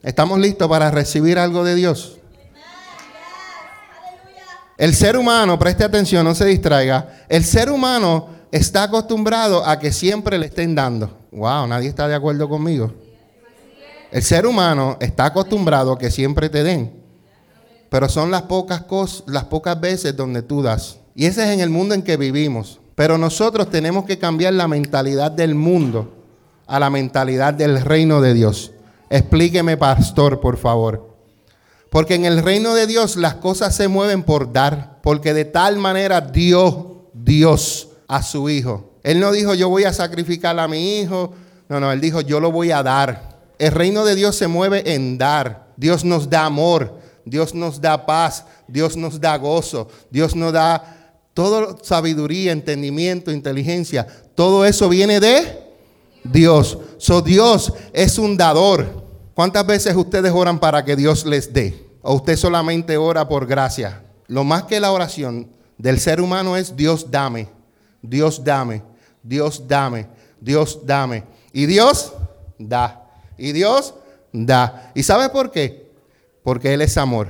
¿Estamos listos para recibir algo de Dios? El ser humano, preste atención, no se distraiga. El ser humano está acostumbrado a que siempre le estén dando. Wow, nadie está de acuerdo conmigo. El ser humano está acostumbrado a que siempre te den. Pero son las pocas cosas, las pocas veces donde tú das. Y ese es en el mundo en que vivimos. Pero nosotros tenemos que cambiar la mentalidad del mundo a la mentalidad del reino de Dios. Explíqueme, pastor, por favor. Porque en el reino de Dios las cosas se mueven por dar. Porque de tal manera dio Dios a su hijo. Él no dijo yo voy a sacrificar a mi hijo. No, no, él dijo yo lo voy a dar. El reino de Dios se mueve en dar. Dios nos da amor. Dios nos da paz. Dios nos da gozo. Dios nos da toda sabiduría, entendimiento, inteligencia. Todo eso viene de Dios. So Dios es un dador. ¿Cuántas veces ustedes oran para que Dios les dé? ¿O usted solamente ora por gracia? Lo más que la oración del ser humano es Dios dame, Dios dame, Dios dame, Dios dame. Y Dios da. Y Dios da. ¿Y sabe por qué? Porque Él es amor.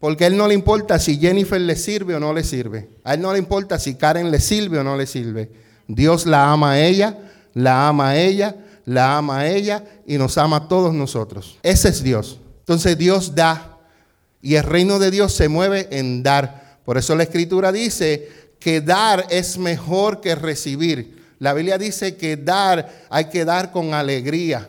Porque Él no le importa si Jennifer le sirve o no le sirve. A Él no le importa si Karen le sirve o no le sirve. Dios la ama a ella, la ama a ella, la ama a ella y nos ama a todos nosotros. Ese es Dios. Entonces Dios da y el reino de Dios se mueve en dar. Por eso la escritura dice que dar es mejor que recibir. La Biblia dice que dar hay que dar con alegría.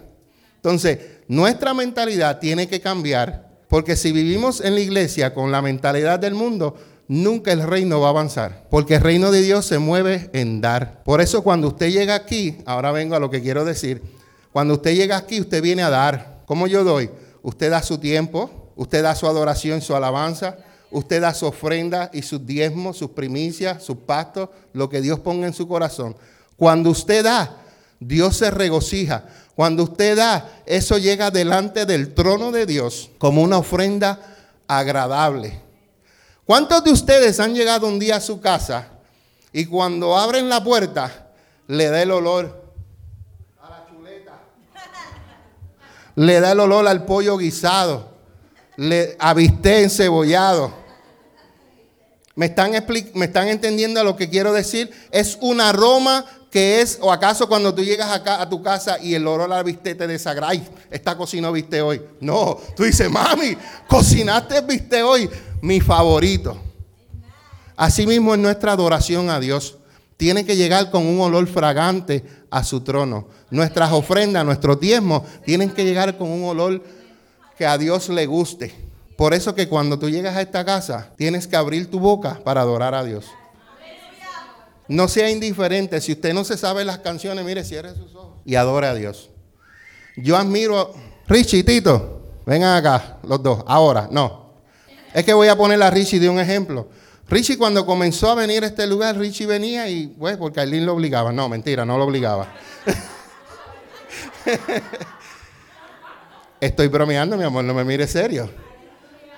Entonces, nuestra mentalidad tiene que cambiar, porque si vivimos en la iglesia con la mentalidad del mundo, nunca el reino va a avanzar, porque el reino de Dios se mueve en dar. Por eso cuando usted llega aquí, ahora vengo a lo que quiero decir, cuando usted llega aquí, usted viene a dar. ¿Cómo yo doy? Usted da su tiempo, usted da su adoración, su alabanza, usted da su ofrenda y sus diezmos, sus primicias, sus pastos, lo que Dios ponga en su corazón. Cuando usted da, Dios se regocija. Cuando usted da, eso llega delante del trono de Dios como una ofrenda agradable. ¿Cuántos de ustedes han llegado un día a su casa y cuando abren la puerta le da el olor a la chuleta? Le da el olor al pollo guisado, le avisté encebollado. ¿Me están, ¿Me están entendiendo lo que quiero decir? Es un aroma que es, o acaso cuando tú llegas acá a tu casa y el olor al bistec te desagrada, ay, esta cocina viste hoy. No, tú dices, mami, cocinaste el bistec hoy mi favorito. Asimismo es nuestra adoración a Dios. Tiene que llegar con un olor fragante a su trono. Nuestras ofrendas, nuestros diezmos, tienen que llegar con un olor que a Dios le guste. Por eso que cuando tú llegas a esta casa, tienes que abrir tu boca para adorar a Dios. No sea indiferente. Si usted no se sabe las canciones, mire, cierre sus ojos y adore a Dios. Yo admiro, Richie, Tito, vengan acá, los dos. Ahora, no, es que voy a poner a Richie de un ejemplo. Richie cuando comenzó a venir a este lugar, Richie venía y, pues, porque Aileen lo obligaba. No, mentira, no lo obligaba. Estoy bromeando, mi amor, no me mire serio.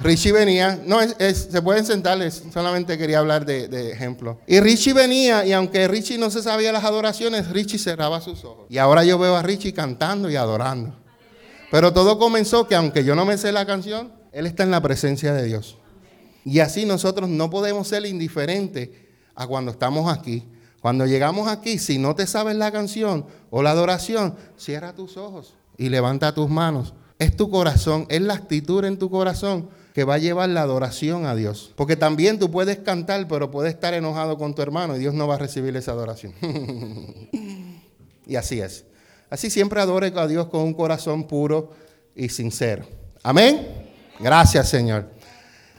Richie venía, no, se pueden sentar, solamente quería hablar de, de, ejemplo. Y Richie venía, y aunque Richie no se sabía las adoraciones, Richie cerraba sus ojos. Y ahora yo veo a Richie cantando y adorando. Pero todo comenzó que aunque yo no me sé la canción, él está en la presencia de Dios. Y así nosotros no podemos ser indiferentes a cuando estamos aquí. Cuando llegamos aquí, si no te sabes la canción o la adoración, cierra tus ojos y levanta tus manos. Es tu corazón, es la actitud en tu corazón que va a llevar la adoración a Dios. Porque también tú puedes cantar, pero puedes estar enojado con tu hermano y Dios no va a recibir esa adoración. y así es. Así siempre adore a Dios con un corazón puro y sincero. Amén. Gracias, Señor.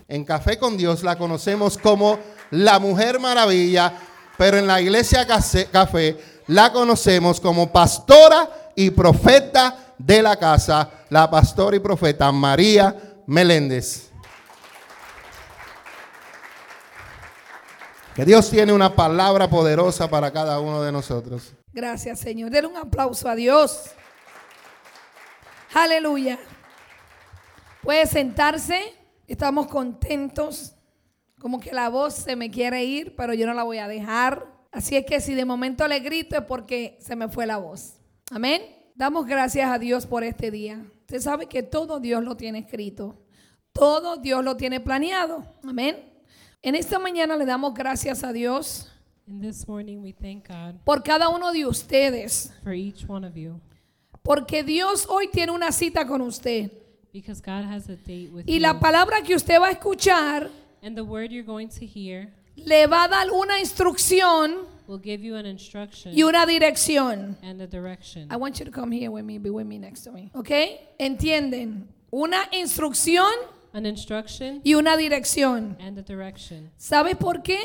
En Café con Dios la conocemos como la Mujer Maravilla, pero en la Iglesia Café la conocemos como pastora y profeta de la casa, la pastora y profeta María Meléndez. Que Dios tiene una palabra poderosa para cada uno de nosotros. Gracias, Señor. Denle un aplauso a Dios. Aleluya. Puede sentarse, estamos contentos, como que la voz se me quiere ir, pero yo no la voy a dejar. Así es que si de momento le grito es porque se me fue la voz. Amén. Damos gracias a Dios por este día. Usted sabe que todo Dios lo tiene escrito. Todo Dios lo tiene planeado. Amén. En esta mañana le damos gracias a Dios And this morning we thank God por cada uno de ustedes. for each one of you Porque Dios hoy tiene una cita con usted. because God has a date with Y you. la palabra que usted va a escuchar and the word you're going to hear le va a dar una instrucción will give you an instruction y una dirección. and a direction. I want you to come here with me, be with me next to me. ¿Ok? ¿Entienden? Una instrucción An instruction y una dirección. and a direction. ¿Sabe por qué?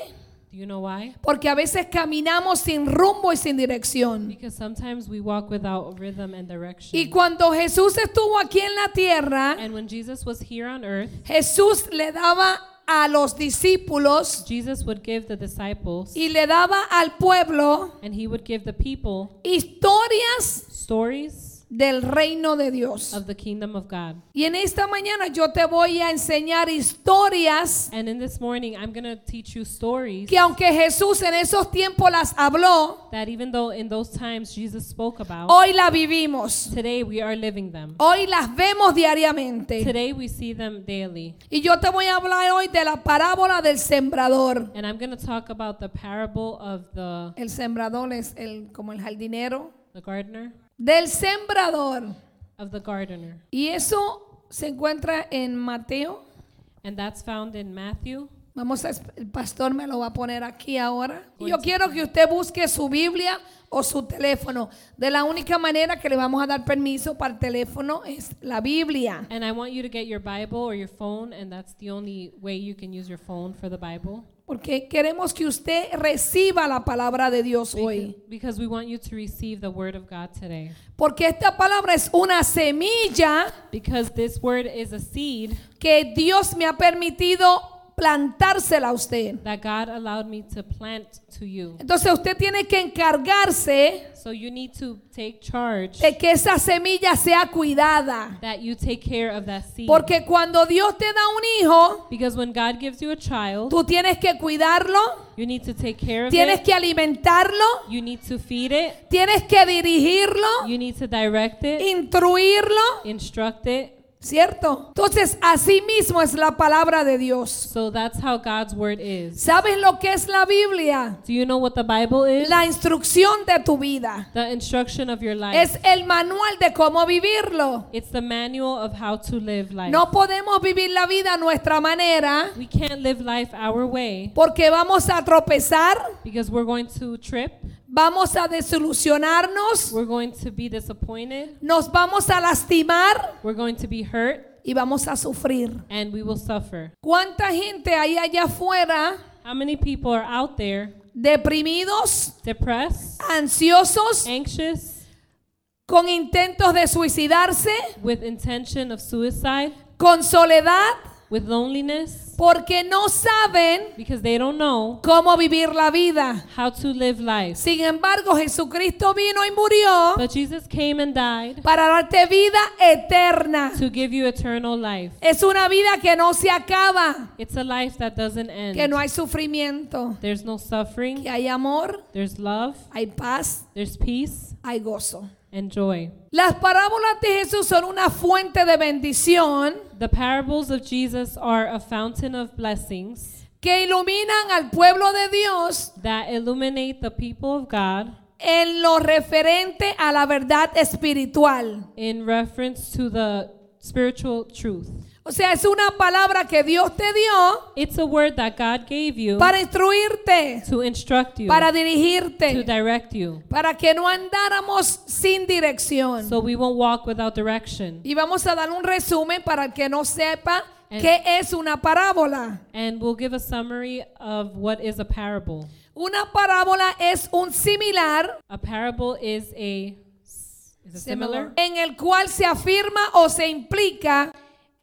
Do you know why? Porque a veces caminamos sin rumbo y sin dirección. Because sometimes we walk without rhythm and direction. Y cuando Jesús estuvo aquí en la tierra, and when Jesus was here on earth, Jesús le daba a los discípulos Jesus would give the disciples y le daba al pueblo and he would give the people historias stories del reino de Dios. of the kingdom of God. Y en esta mañana yo te voy a enseñar historias And in this morning, I'm going to teach you stories que aunque Jesús en esos tiempos las habló, that even though in those times Jesus spoke about, hoy la vivimos. today we are living them. Hoy las vemos diariamente. Today we see them daily. Y yo te voy a hablar hoy de la parábola del sembrador. And I'm going to talk about the parable of the, El sembrador es el, como el jardinero. the gardener, Del sembrador. of the gardener. Y eso se encuentra en Mateo. And that's found in Matthew. Vamos a, el pastor me lo va a poner aquí ahora. Yo quiero que usted busque su Biblia o su teléfono. De la única manera que le vamos a dar permiso para el teléfono es la Biblia. And I want you to get your Bible or your phone, and that's the only way you can use your phone for the Bible. Porque queremos que usted reciba la palabra de Dios hoy. Because we want you to receive the Word of God today. Porque esta palabra es una semilla Because this Word is a seed que Dios me ha permitido plantársela a usted. that God allowed me to plant to you. Entonces usted tiene que encargarse So you need to take charge de que esa semilla sea cuidada. that you take care of that seed. Porque cuando Dios te da un hijo, Because when God gives you a child, tú tienes que cuidarlo, you need to take care of tienes it. que alimentarlo, You need to feed it. tienes que dirigirlo, You need to direct it, instruirlo, instruct it. ¿Cierto? Entonces, así mismo es la palabra de Dios. So that's how God's word is. ¿Sabes lo que es la Biblia? Do you know what the Bible is? La instrucción de tu vida. The instruction of your life. Es el manual de cómo vivirlo. It's the manual of how to live life. No podemos vivir la vida a nuestra manera We can't live life our way porque vamos a tropezar, because we're going to trip. Vamos a desilusionarnos, We're going to be disappointed. nos vamos a lastimar We're going to be hurt y vamos a sufrir. and we will suffer. ¿Cuánta gente hay allá afuera How many people are out there deprimidos, depressed, ansiosos, anxious, con intentos de suicidarse, with intention of suicide, con soledad, with loneliness porque no saben because they don't know cómo vivir la vida? how to live life. Sin embargo, Jesucristo vino y murió But Jesus came and died para darte vida eterna. to give you eternal life. Es una vida que no se acaba, It's a life that doesn't que no end. hay sufrimiento, There's no suffering, que hay amor, there's love, hay paz, there's peace hay gozo. And joy. Las parábolas de Jesús son una fuente de bendición The parables of Jesus are a fountain of blessings que iluminan al pueblo de Dios that illuminate the people of God en lo referente a la verdad espiritual. in reference to the spiritual truth. O sea, es una palabra que Dios te dio It's a word that God gave you para instruirte, to instruct you, para to dirigirte, direct you, para que no andáramos sin dirección. so we won't walk without direction. Y vamos a dar un resumen para el que no sepa And- qué es una parábola. And we'll give a summary of what is a parable. Una parábola es un similar A parable is a is it similar en el cual se afirma o se implica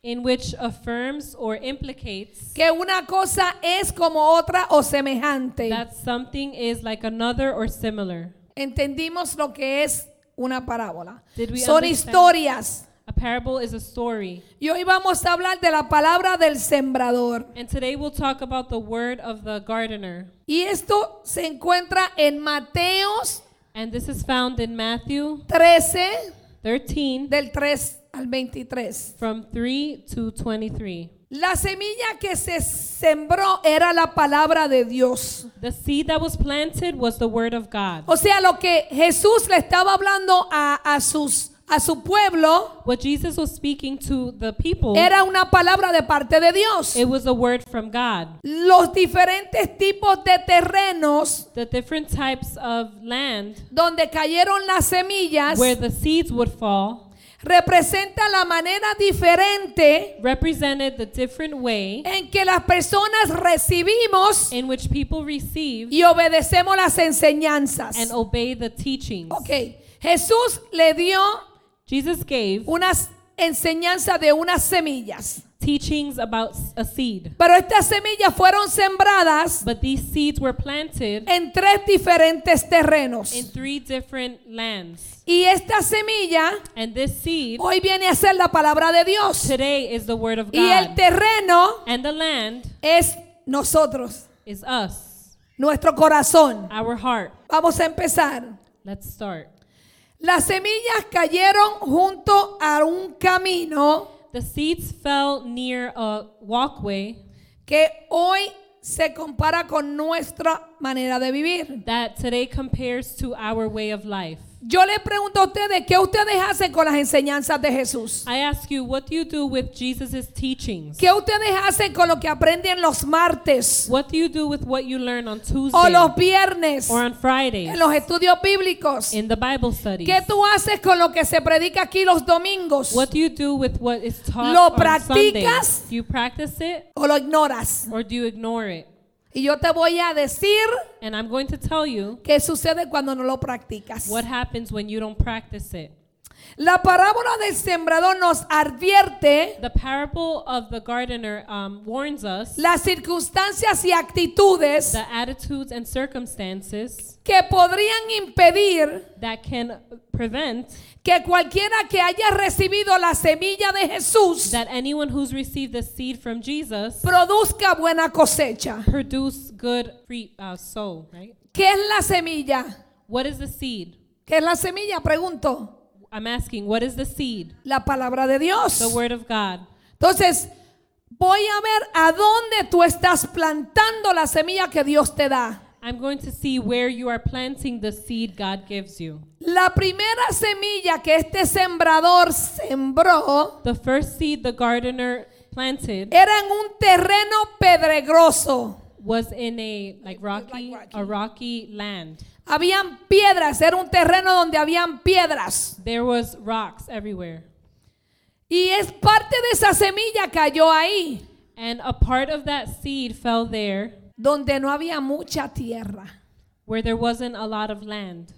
in which affirms or implicates que una cosa es como otra o semejante. that something is like another or similar. Entendimos lo que es una parábola. Did we Son understand? historias. A parable is a story. Y hoy vamos a hablar de la palabra del sembrador. And today we'll talk about the word of the gardener. Y esto se encuentra en Mateos And this is found in Matthew 13, 13 del 3 al 23. from 3 to 23. La semilla que se sembró era la palabra de Dios. The seed that was planted was the word of God. O sea, lo que Jesús le estaba hablando a, a sus, a su pueblo What Jesus was speaking to the people, era una palabra de parte de Dios. it was a word from God. Los diferentes tipos de terrenos The different types of land donde cayeron las semillas where the seeds would fall representa la manera diferente represented the different way en que las personas recibimos in which people receive y obedecemos las enseñanzas. and obey the teachings. Ok, Jesús le dio Jesus gave unas enseñanzas de unas semillas, teachings about a seed, pero estas semillas fueron sembradas but these seeds were planted en tres diferentes terrenos. in three different lands. Y esta semilla And this seed hoy viene a ser la palabra de Dios. today is the word of Y el God. terreno And the land es nosotros, is us, nuestro corazón. our heart. Vamos a empezar. Let's start. Las semillas cayeron junto a un camino The seeds fell near a walkway que hoy se compara con nuestra manera de vivir. that today compares to our way of life. Yo le pregunto a ustedes, ¿qué ustedes hacen con las enseñanzas de Jesús? I ask you, what do you do with Jesus' teachings? ¿Qué ustedes hacen con lo que aprenden los martes What do you do with what you learn on o Tuesday los viernes or on Fridays en los estudios bíblicos? in the Bible studies? ¿Qué tú haces con lo que se predica aquí los domingos? What do you do with what is taught ¿Lo on Sundays? practicas? Do you practice it ¿O lo ignoras? or do you ignore it? Y yo te voy a decir And I'm going to tell you qué sucede cuando no lo practicas. what happens when you don't practice it. La parábola del sembrador nos advierte The parable of the gardener um, warns us las circunstancias y actitudes the attitudes and circumstances que podrían impedir that can prevent que cualquiera que haya recibido la semilla de Jesús that anyone who's received the seed from Jesus produzca buena cosecha. produce good free uh, soul, right? ¿Qué es la semilla? What is the seed? ¿Qué es la semilla? Pregunto. I'm asking, what is the seed? La palabra de Dios. The word of God. Entonces, voy a ver a dónde tú estás plantando la semilla que Dios te da. I'm going to see where you are planting the seed God gives you. La primera semilla que este sembrador sembró The first seed the gardener planted era en un terreno pedregoso. was in a like rocky, Like rocky. a rocky land. Habían piedras, era un terreno donde habían piedras. There was rocks everywhere. Y es parte de esa semilla cayó ahí, And a part of that seed fell there donde no había mucha tierra. where there wasn't a lot of land.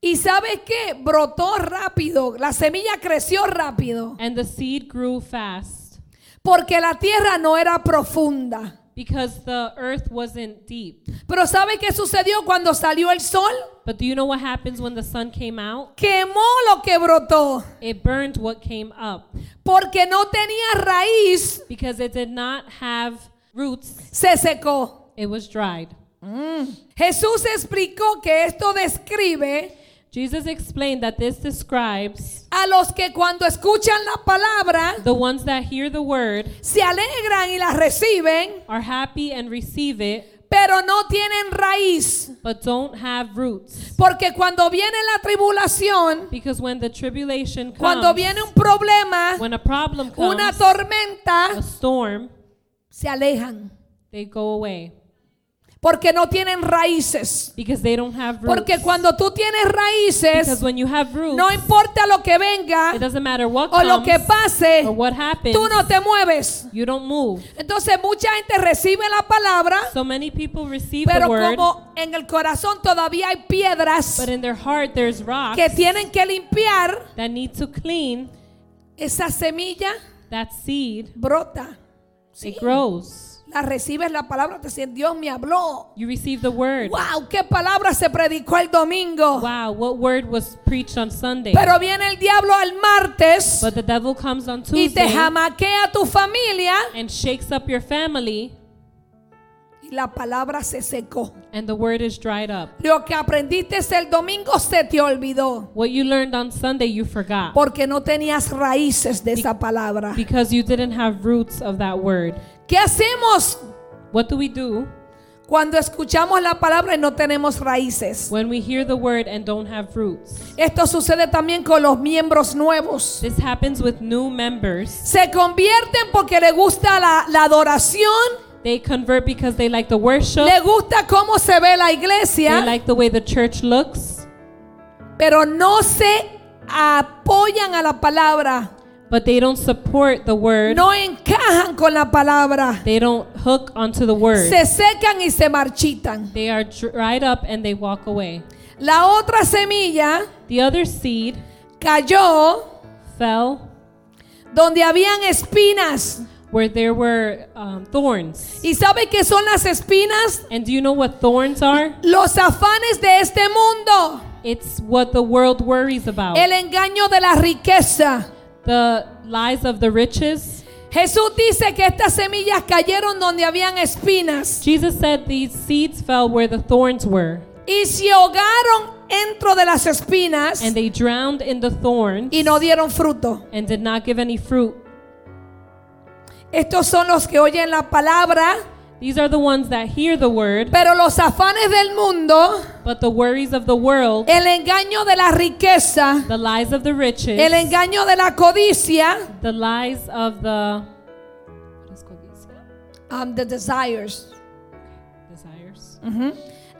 Y sabes qué? Brotó rápido, la semilla creció rápido, And the seed grew fast porque la tierra no era profunda. because the earth wasn't deep. Pero ¿sabe qué sucedió cuando salió el sol? But do you know what happens when the sun came out? Quemó lo que brotó, It burned what came up porque no tenía raíz, because it did not have roots, se secó. it was dried. Jesús explicó que esto describe Jesus explained that this describes a los que cuando escuchan la palabra the ones that hear the word se alegran y la reciben, are happy and receive it, pero no tienen raíz. but don't have roots. Porque cuando viene la tribulación, Because when the tribulation cuando comes, viene un problema, when a problem una comes, tormenta, a storm, se alejan. they go away Porque no tienen raíces. because they don't have roots. Porque cuando tú tienes Because raíces, when you have roots, no importa lo que venga it doesn't matter what o lo que pase, or what happens, tú no te mueves. you don't move. Entonces mucha gente recibe la palabra, So many people receive pero the word, como en el corazón todavía hay piedras but in their heart there's rocks que tienen que limpiar, that need to clean. esa semilla That seed, brota. Sí. it grows. La recibes la palabra, te dice, Dios me habló. You receive the word. Wow, qué palabra se predicó el domingo. Wow, what word was preached on Sunday? Pero viene el diablo al martes But the devil comes on y te Tuesday jamaquea tu familia and shakes up your family la palabra se secó. and the word is dried up. Lo que aprendiste el domingo se te olvidó What you learned on Sunday, you forgot porque no tenías raíces de esa palabra. because you didn't have roots of that word. ¿Qué hacemos What do we do cuando escuchamos la palabra y no tenemos raíces? when we hear the word and don't have roots? Esto sucede también con los miembros nuevos. This happens with new members. Se convierten porque le gusta la, la adoración, They convert because they like the worship, le gusta cómo se ve la they iglesia, like the way the church looks, pero no se apoyan a la palabra, but they don't support the word. no encajan con la palabra, They don't hook onto the word. se secan y se marchitan. They are dried up and they walk away. La otra semilla The other seed cayó fell donde habían espinas. Where there were um, thorns. ¿Y sabe qué son las espinas? And do you know what thorns are? Los afanes de este mundo, It's what the world worries about. el engaño de la riqueza. The lies of the riches. Jesús dice que estas semillas cayeron donde habían espinas Jesus said these seeds fell where the thorns were, y se ahogaron dentro de las espinas and they drowned in the thorns y no dieron fruto. and did not give any fruit. Estos son los que oyen la palabra, These are the ones that hear the word, pero los afanes del mundo, but the worries of the world, el engaño de la riqueza, the lies of the riches, el engaño de la codicia, the lies of the um, the desires, desires.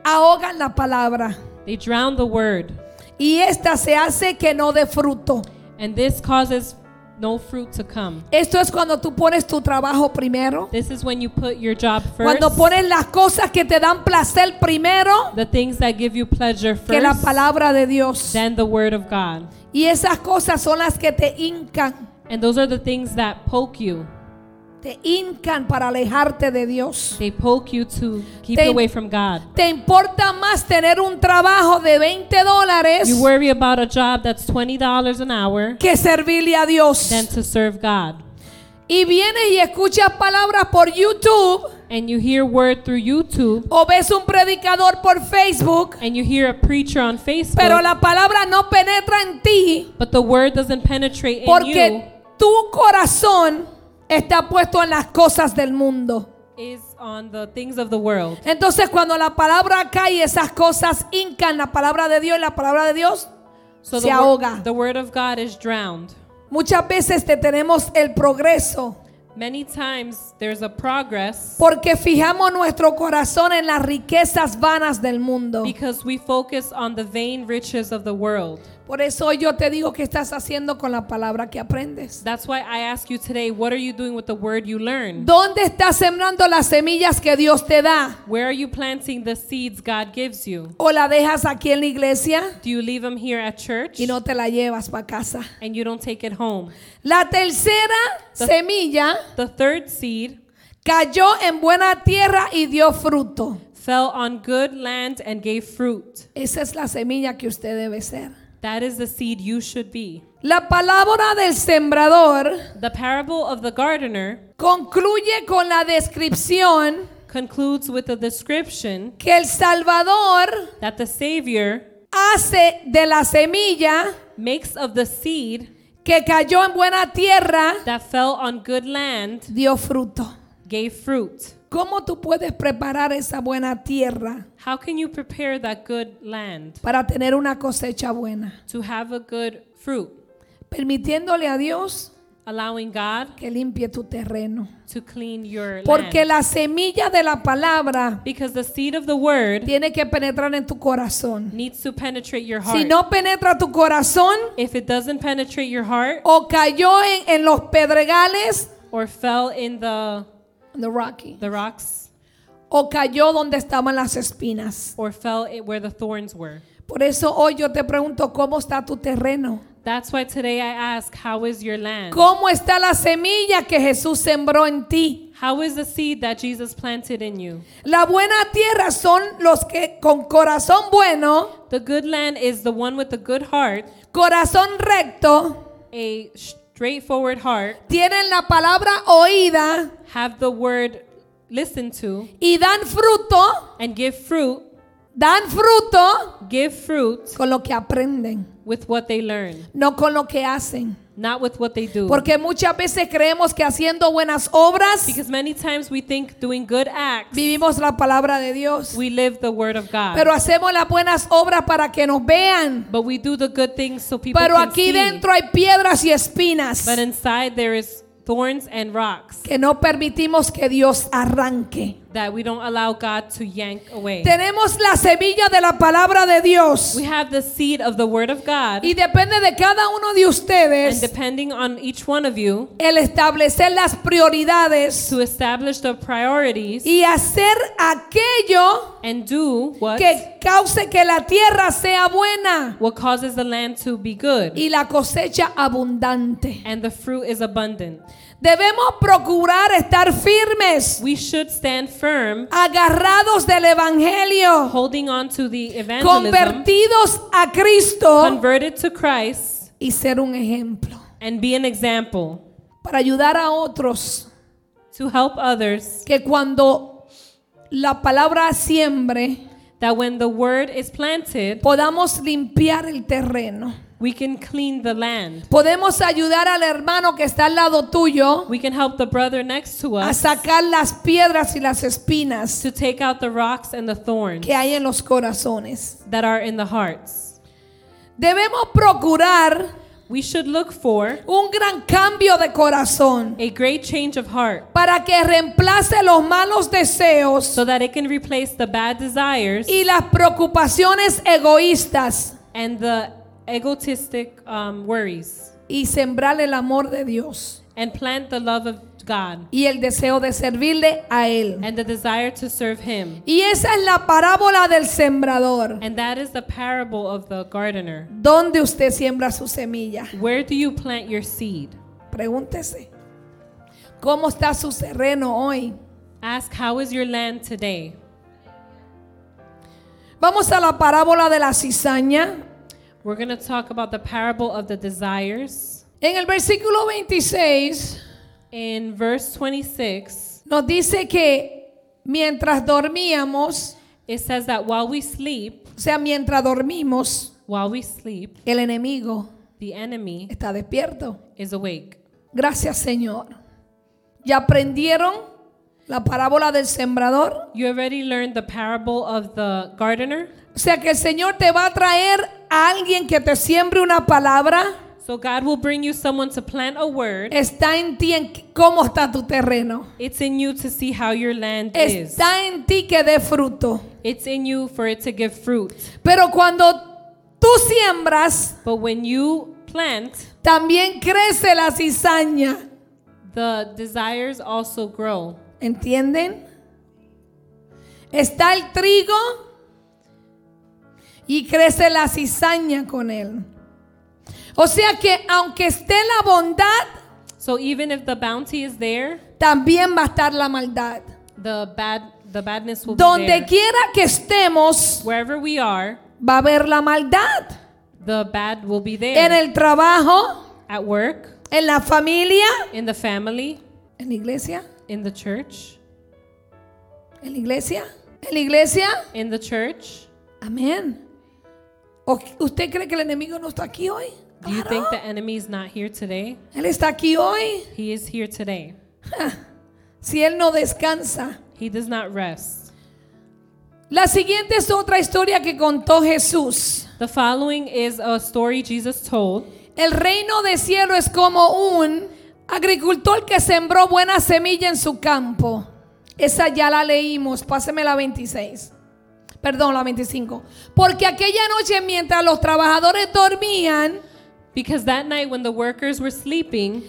ahogan la palabra. They drown the word, y esta se hace que no dé fruto. and this causes no fruit to come. Esto es cuando tú pones tu trabajo primero, This is when you put your job first, cuando pones las cosas que te dan placer primero the things that give you pleasure que la first, palabra de Dios. then the word of God. Y esas cosas son las que te hincan, And those are the things that poke you. Te hincan para alejarte de Dios. They poke you to keep Te- you away from God. ¿Te importa más tener un trabajo de 20 dólares You worry about a job that's $20 an hour que servirle a Dios? than to serve God. Y vienes y escuchas palabras por YouTube And you hear word through YouTube o ves un predicador por Facebook, and you hear a preacher on Facebook, pero la palabra no penetra en ti but the word doesn't penetrate in you. porque tu corazón está puesto en las cosas del mundo. Is on the things of the world. Entonces cuando la palabra cae, esas cosas hincan la palabra de Dios y la palabra de Dios So se the, ahoga. the word of God is drowned. Muchas veces detenemos el progreso Many times there's a progress porque fijamos nuestro corazón en las riquezas vanas del mundo. because we focus on the vain riches of the world. Por eso yo te digo qué estás haciendo con la palabra que aprendes. That's why I ask you today, what are you doing with the word you learned? ¿Dónde estás sembrando las semillas que Dios te da? Where are you planting the seeds God gives you? ¿O la dejas aquí en la iglesia Do you leave them here at church y no te la llevas para casa? and you don't take it home? La tercera semilla The third seed cayó en buena tierra y dio fruto. fell on good land and gave fruit. Esa es la semilla que usted debe ser. That is the seed you should be. La palabra del sembrador The parable of the gardener concluye con la descripción concludes with a description que el Salvador that the Savior hace de la semilla makes of the seed que cayó en buena tierra, that fell on good land dio fruto. gave fruit. ¿Cómo tú puedes preparar esa buena tierra How can you prepare that good land para tener una cosecha buena? to have a good fruit? Permitiéndole a Dios Allowing God que limpie tu terreno. to clean your Porque land. la semilla de la palabra Because the seed of the word tiene que penetrar en tu corazón. needs to penetrate your heart. Si no penetra tu corazón if it doesn't penetrate your heart o cayó en, en los pedregales, or fell in the the rocky, the rocks o cayó donde estaban las espinas. or fell it where the thorns were. Por eso hoy yo te pregunto, ¿cómo está tu terreno? That's why today I ask, how is your land? ¿Cómo está la semilla que Jesús sembró en ti? How is the seed that Jesus planted in you? La buena tierra son los que con corazón bueno, The good land is the one with the good heart, corazón recto, a straightforward heart, tienen la palabra oída have the word listen to y dan fruto, and give fruit, dan fruto give fruit con lo que aprenden, with what they learn, no con lo que hacen. Not with what they do. Porque muchas veces creemos que haciendo buenas obras Because many times we think doing good acts, vivimos la palabra de Dios. we live the word of God. Pero hacemos las buenas obras para que nos vean. but we do the good things so people Pero can aquí see. dentro hay piedras y espinas But inside there is thorns and rocks que no permitimos que Dios arranque. That we don't allow God to yank away. Tenemos la semilla de la palabra de Dios. We have the seed of the word of God, Y depende de cada uno de and ustedes depending on each one of you, el establecer las prioridades to establish the priorities y hacer aquello and do what que cause que la tierra sea buena what causes the land to be good y la cosecha abundante. and the fruit is abundant. Debemos procurar estar firmes, We should stand firm, agarrados del evangelio, holding on to the evangelism, convertidos a Cristo converted to Christ, y ser un ejemplo and be an example para ayudar a otros to help others que cuando la palabra siembre that when the word is planted, podamos limpiar el terreno. We can clean the land. Podemos ayudar al hermano que está al lado tuyo We can help the brother next to a us sacar las piedras y las espinas to take out the rocks and the thorns que hay en los corazones. that are in the hearts. Debemos procurar We should look for un gran cambio de corazón a great change of heart para que reemplace los malos deseos so that it can replace the bad desires y las preocupaciones egoístas and the egotistic um, worries y sembrar el amor de Dios and plant the love of God y el deseo de servirle a Él. and the desire to serve Him. Y esa es la parábola del sembrador, And that is the parable of the gardener. donde usted siembra su semilla. Where do you plant your seed? Pregúntese, ¿cómo está su terreno hoy? Ask, how is your land today? Vamos a la parábola de la cizaña. We're going to talk about the parable of the desires. En el versículo 26 In verse 26, nos dice que mientras dormíamos, it says that while we sleep, o sea, mientras dormimos, while we sleep, el enemigo the enemy está despierto. is awake. Gracias, Señor. ¿Ya aprendieron la parábola del sembrador? You already learned the parable of the gardener. O sea que el Señor te va a traer alguien que te siembre una palabra. So God will bring you someone to plant a word. Está en ti en cómo está tu terreno. It's in you to see how your land is. Está en ti que dé fruto. It's in you for it to give fruit. Pero cuando tú siembras, But when you plant, también crece la cizaña. the desires also grow. ¿Entienden? Está el trigo y crece la cizaña con él. O sea que aunque esté la bondad, So even if the bounty is there, también va a estar la maldad. the bad the badness will Donde be there. quiera que estemos, Wherever we are, va a haber la maldad. the bad will be En there. el trabajo, At work, en la familia, in the family, en la iglesia, in the church, en la iglesia, en la iglesia. in the church. Amén. ¿O ¿Usted cree que el enemigo no está aquí hoy? Do you think the enemy is not here today? Él está aquí hoy. He is here today. Si él no descansa. He does not rest. La siguiente es otra historia que contó Jesús. The following is a story Jesus told. El reino de cielo es como un agricultor que sembró buena semilla en su campo. Esa ya la leímos. Páseme la 26. Perdón, la 25. Porque aquella noche mientras los trabajadores dormían, Because that night when the workers were sleeping,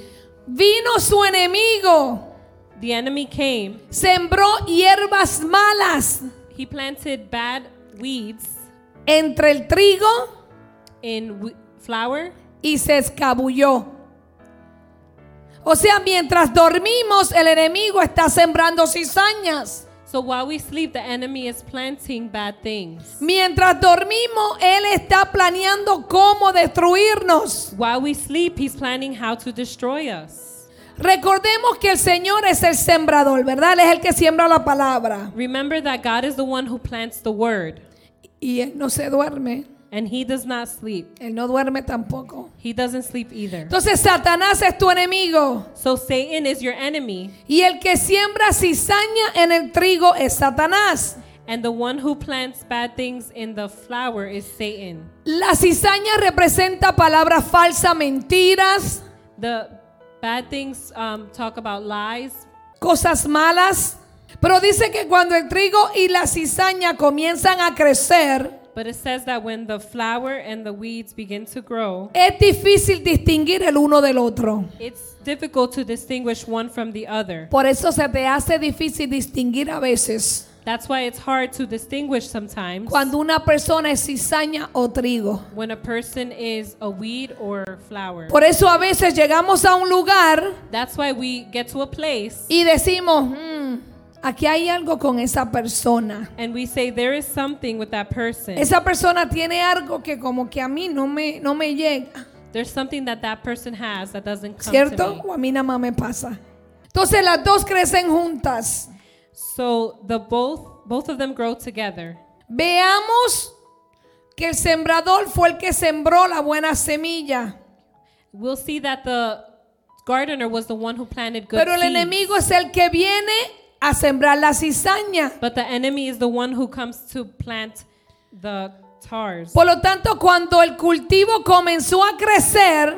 vino su enemigo. the enemy came. Sembró hierbas malas He planted bad weeds entre el trigo in flour y se escabulló. O sea, mientras dormimos, el enemigo está sembrando cizañas. So while we sleep, the enemy is planting bad things. Mientras dormimos, él está planeando cómo destruirnos. While we sleep, he's planning how to destroy us. Recordemos que el Señor es el sembrador, ¿verdad? Él es el que siembra la palabra. Remember that God is the one who plants the word, Y Él no se duerme. And He does not sleep. Él no duerme tampoco. He doesn't sleep either. Entonces Satanás es tu enemigo. So Satan is your enemy, Y el que siembra cizaña en el trigo es Satanás. and the one who plants bad things in the flower is Satan. La cizaña representa palabras falsas, mentiras, The bad things um, talk about lies, cosas malas. Pero dice que cuando el trigo y la cizaña comienzan a crecer, but it says that when the flower and the weeds begin to grow, es difícil distinguir el uno del otro. it's difficult to distinguish one from the other. Por eso se te hace difícil distinguir a veces That's why it's hard to distinguish sometimes cuando una persona es cizaña o trigo. when a person is a weed or flower. Por eso a veces llegamos a un lugar That's why we get to a place y decimos, "Mm, aquí hay algo con esa persona. and we say there is something with that person. Esa persona tiene algo que como que a mí no me, no me llega, There's something that that person has that doesn't come to ¿cierto? me. O a mí nada más me pasa. Entonces las dos crecen juntas. So the both both of them grow together. Veamos que el sembrador fue el que sembró la buena semilla, We'll see that the gardener was the one who planted good pero el seeds. enemigo es el que viene a sembrar la cizaña. But the enemy is the one who comes to plant the tars. Por lo tanto, cuando el cultivo comenzó a crecer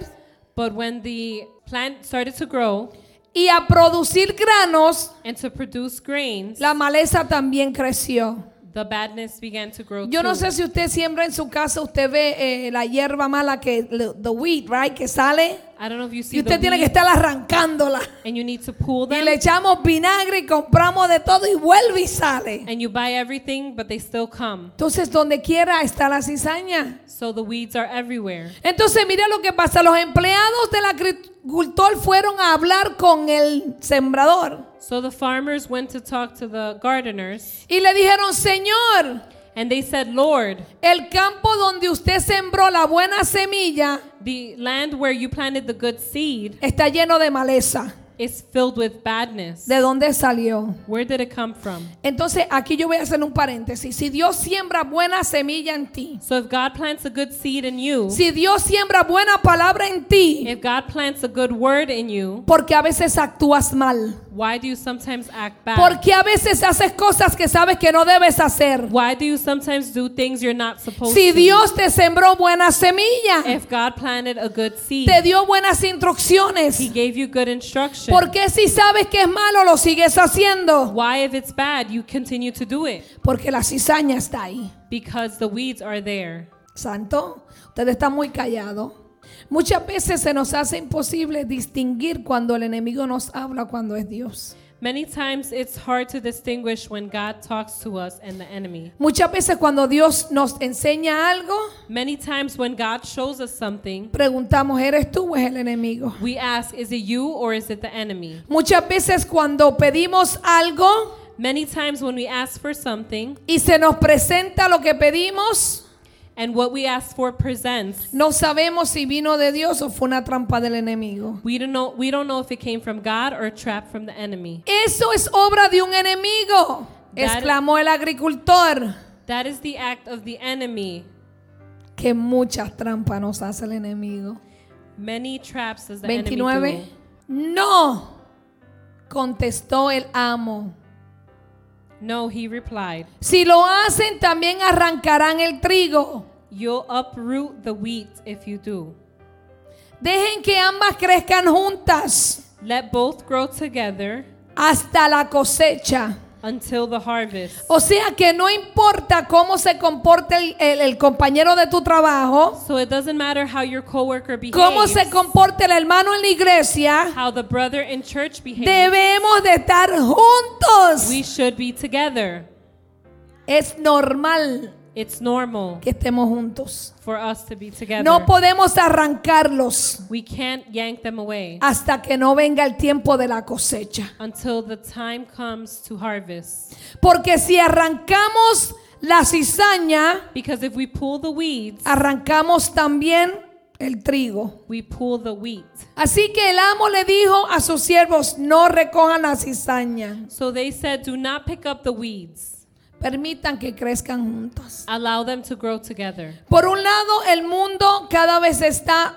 But when the plant started to grow y a producir granos, and to produce grains, la maleza también creció. the badness began to grow Yo no too. sé si usted siembra en su casa, usted ve eh, la hierba mala que, the wheat, right, que sale. I don't know if you Y see usted the tiene que estar arrancándola. and you need to pull Y them le echamos vinagre y compramos de todo y vuelve y sale. and you buy everything, but they still come. Entonces, donde quiera está la cizaña. So the weeds are everywhere. Entonces, mira lo que pasa. Los empleados del agricultor fueron a hablar con el sembrador. So the farmers went to talk to the gardeners Y le dijeron, Señor, and they said, Lord, el campo donde usted sembró la buena semilla the land where you planted the good seed está lleno de maleza. is filled with badness. ¿De dónde salió? Where did it come from? Entonces, aquí yo voy a hacer un paréntesis. Si Dios siembra buena semilla en ti, So if God plants a good seed in you, si Dios siembra buena palabra en ti, if God plants a good word in you, porque a veces actúas mal. Why do you sometimes act bad? Porque a veces haces cosas que sabes que no debes hacer. Why do you sometimes do things you're not supposed Si to? Dios te sembró buena semilla, if God planted a good seed, te dio buenas instrucciones. He gave you good instruction. ¿Por qué si sabes que es malo lo sigues haciendo? Why, if it's bad, you continue to do it? Porque la cizaña está ahí. Because the weeds are there. Santo, usted está muy callado. Muchas veces se nos hace imposible distinguir cuando el enemigo nos habla, cuando es Dios. Many times it's hard to distinguish when God talks to us and the enemy. Muchas veces cuando Dios nos enseña algo, Many times when God shows us something, preguntamos, ¿eres tú o es el enemigo? we ask, is it you or is it the enemy? Muchas veces cuando pedimos algo Many times when we ask for something y se nos presenta lo que pedimos, and what we ask for presents, no sabemos si vino de Dios o fue una trampa del enemigo. we don't know we don't know if it came from God or a trap from the enemy. Eso es obra de un enemigo, That- exclamó el agricultor. That is the act of the enemy. Que muchas trampas nos hace el enemigo. Many traps does the enemy 29. do. No, contestó el amo. No, he replied, Si lo hacen, también arrancarán el trigo. You'll uproot the wheat if you do. Dejen que ambas crezcan juntas Let both grow together hasta la cosecha. Until the harvest. O sea que no importa cómo se comporte el, el- el compañero de tu trabajo, So it doesn't matter how your coworker behaves, cómo se comporte el hermano en la iglesia, how the brother in church behaves. debemos de estar juntos. We should be together. Es normal It's normal que estemos juntos. for us to be together. No podemos arrancarlos we can't yank them away hasta que no venga el tiempo de la cosecha. until the time comes to harvest. Porque si arrancamos la cizaña, Because if we pull the weeds, arrancamos también el trigo. we pull the wheat. Así que el amo le dijo a sus siervos, no recojan la cizaña, So they said, Do not pick up the weeds. Permitan que crezcan juntos. Allow them to grow together. Por un lado, el mundo cada vez está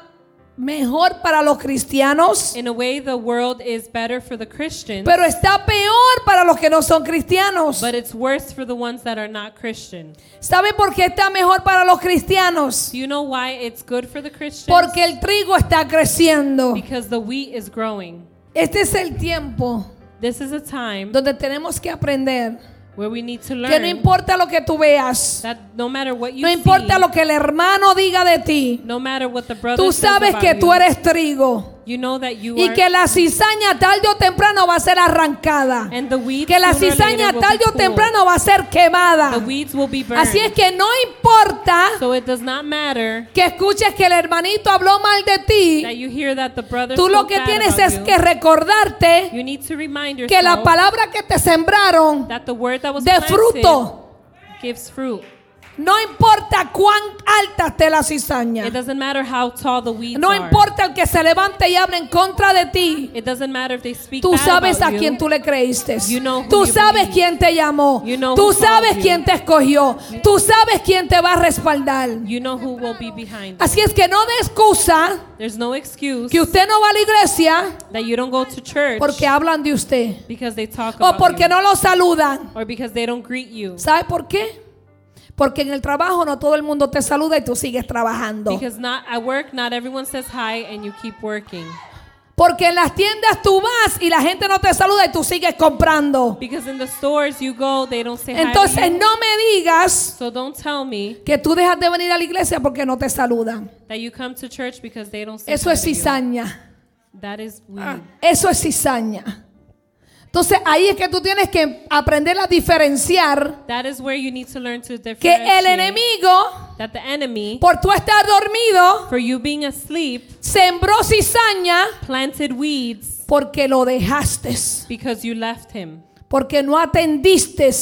mejor para los cristianos, In a way, the world is better for the Christians, pero está peor para los que no son cristianos. but it's worse for the ones that are not Christian. ¿Sabe por qué está mejor para los cristianos? Do you know why it's good for the Christians? Porque el trigo está creciendo. Because the wheat is growing. Este es el tiempo This is a time donde tenemos que aprender where we need to que no learn importa lo que tú veas, that no matter what you no importa see, lo que el hermano diga de ti, no matter what the brother tú says sabes about que you, tú eres trigo you know that you y que la cizaña tarde o temprano va a ser arrancada. and the weeds Que la cizaña tarde o temprano va a ser quemada. The weeds will be burned. Así es que no importa so it does not matter que escuches que el hermanito habló mal de that ti. you hear that the brother Tú lo que tienes es you. que recordarte You need to remind que la palabra que te sembraron that the word that was de fruto, gives fruit. No importa cuán alta esté la cizaña. It doesn't matter how tall the weeds No importa el que se levante y hable en contra de ti. It doesn't matter if they speak Tú sabes a quién tú le creíste. You know Tú sabes believe. quién te llamó. You know Tú sabes quién te escogió. Tú sabes quién te va a respaldar. You know who will be behind. Así es que no de excusa There's no excuse que usted no va a la iglesia that you don't go to church porque hablan de usted because they talk o porque you no lo saludan. or because they don't greet you. ¿Sabe por qué? Porque en el trabajo no todo el mundo te saluda y tú sigues trabajando. Because not at work, not everyone says hi and you keep working. Porque en las tiendas tú vas y la gente no te saluda y tú sigues comprando. Because in the stores you go, they don't say hi. Entonces to you. no me digas So don't tell me que tú dejas de venir a la iglesia porque no te saludan. that you come to church because they don't say Eso hi es cizaña. That is weed. Eso es cizaña. Entonces ahí es que tú tienes que aprender a diferenciar That is where you need to learn to que el enemigo, that the enemy, por tú estar dormido, for you being asleep, sembró cizaña planted weeds porque lo dejaste, because you left him, porque no atendiste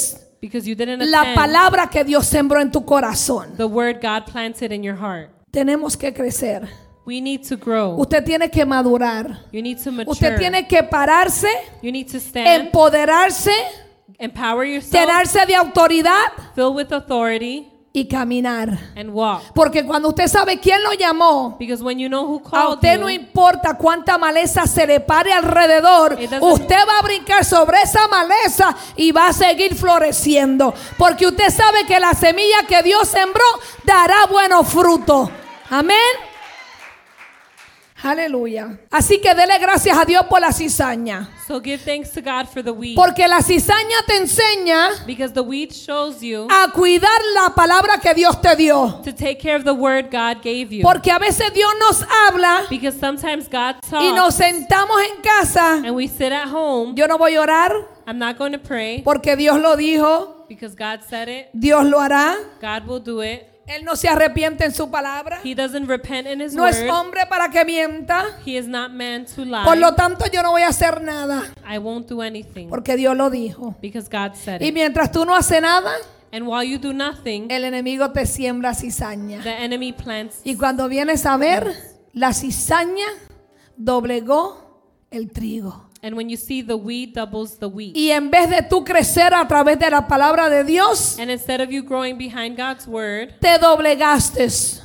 because you didn't la palabra que Dios sembró en tu corazón. the word God planted in your heart. Tenemos que crecer. We need to grow. Usted tiene que madurar. You need to mature. Usted tiene que pararse, You need to stand, empoderarse, empower yourself, llenarse de autoridad fill with authority, y caminar. and walk. Porque cuando usted sabe quién lo llamó, Because when you know who a usted you, no importa cuánta maleza se le pare alrededor, usted va a brincar sobre esa maleza y va a seguir floreciendo. Porque usted sabe que la semilla que Dios sembró dará buenos frutos. Amén. Aleluya. Así que dele gracias a Dios por la cizaña. so give thanks to God for the weed. Porque la cizaña te enseña because the weed shows you a cuidar la palabra que Dios te dio. to take care of the word God gave you. Porque a veces Dios nos habla because sometimes God y nos talks sentamos en casa. and we sit at home. Yo no voy a orar I'm not going to pray porque Dios lo dijo. because God said it. Dios lo hará. God will do it. Él no se arrepiente en su palabra. He doesn't repent in his No es hombre para que mienta. He is not man to lie. Por lo tanto, yo no voy a hacer nada I won't do anything porque Dios lo dijo. because God said Y mientras tú no haces nada, And while you do nothing, el enemigo te siembra cizaña. the enemy plants. Y cuando vienes a ver, la cizaña doblegó el trigo. And when you see the weed doubles the wheat. Y en vez de tú crecer a través de la palabra de Dios, And instead of you growing behind God's word, te doblegaste.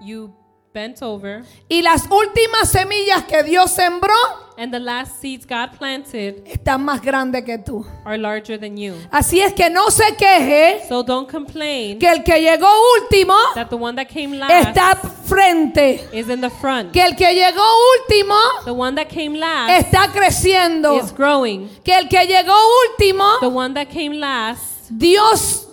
you bent over. Y las últimas semillas que Dios sembró And the last seeds God planted están más grandes que tú. are larger than you. Así es que no se queje So don't complain que el que llegó último that the one that came last está frente. is in the front. Que el que llegó último The one that came last está creciendo. is growing. Que el que llegó último, The one that came last, Dios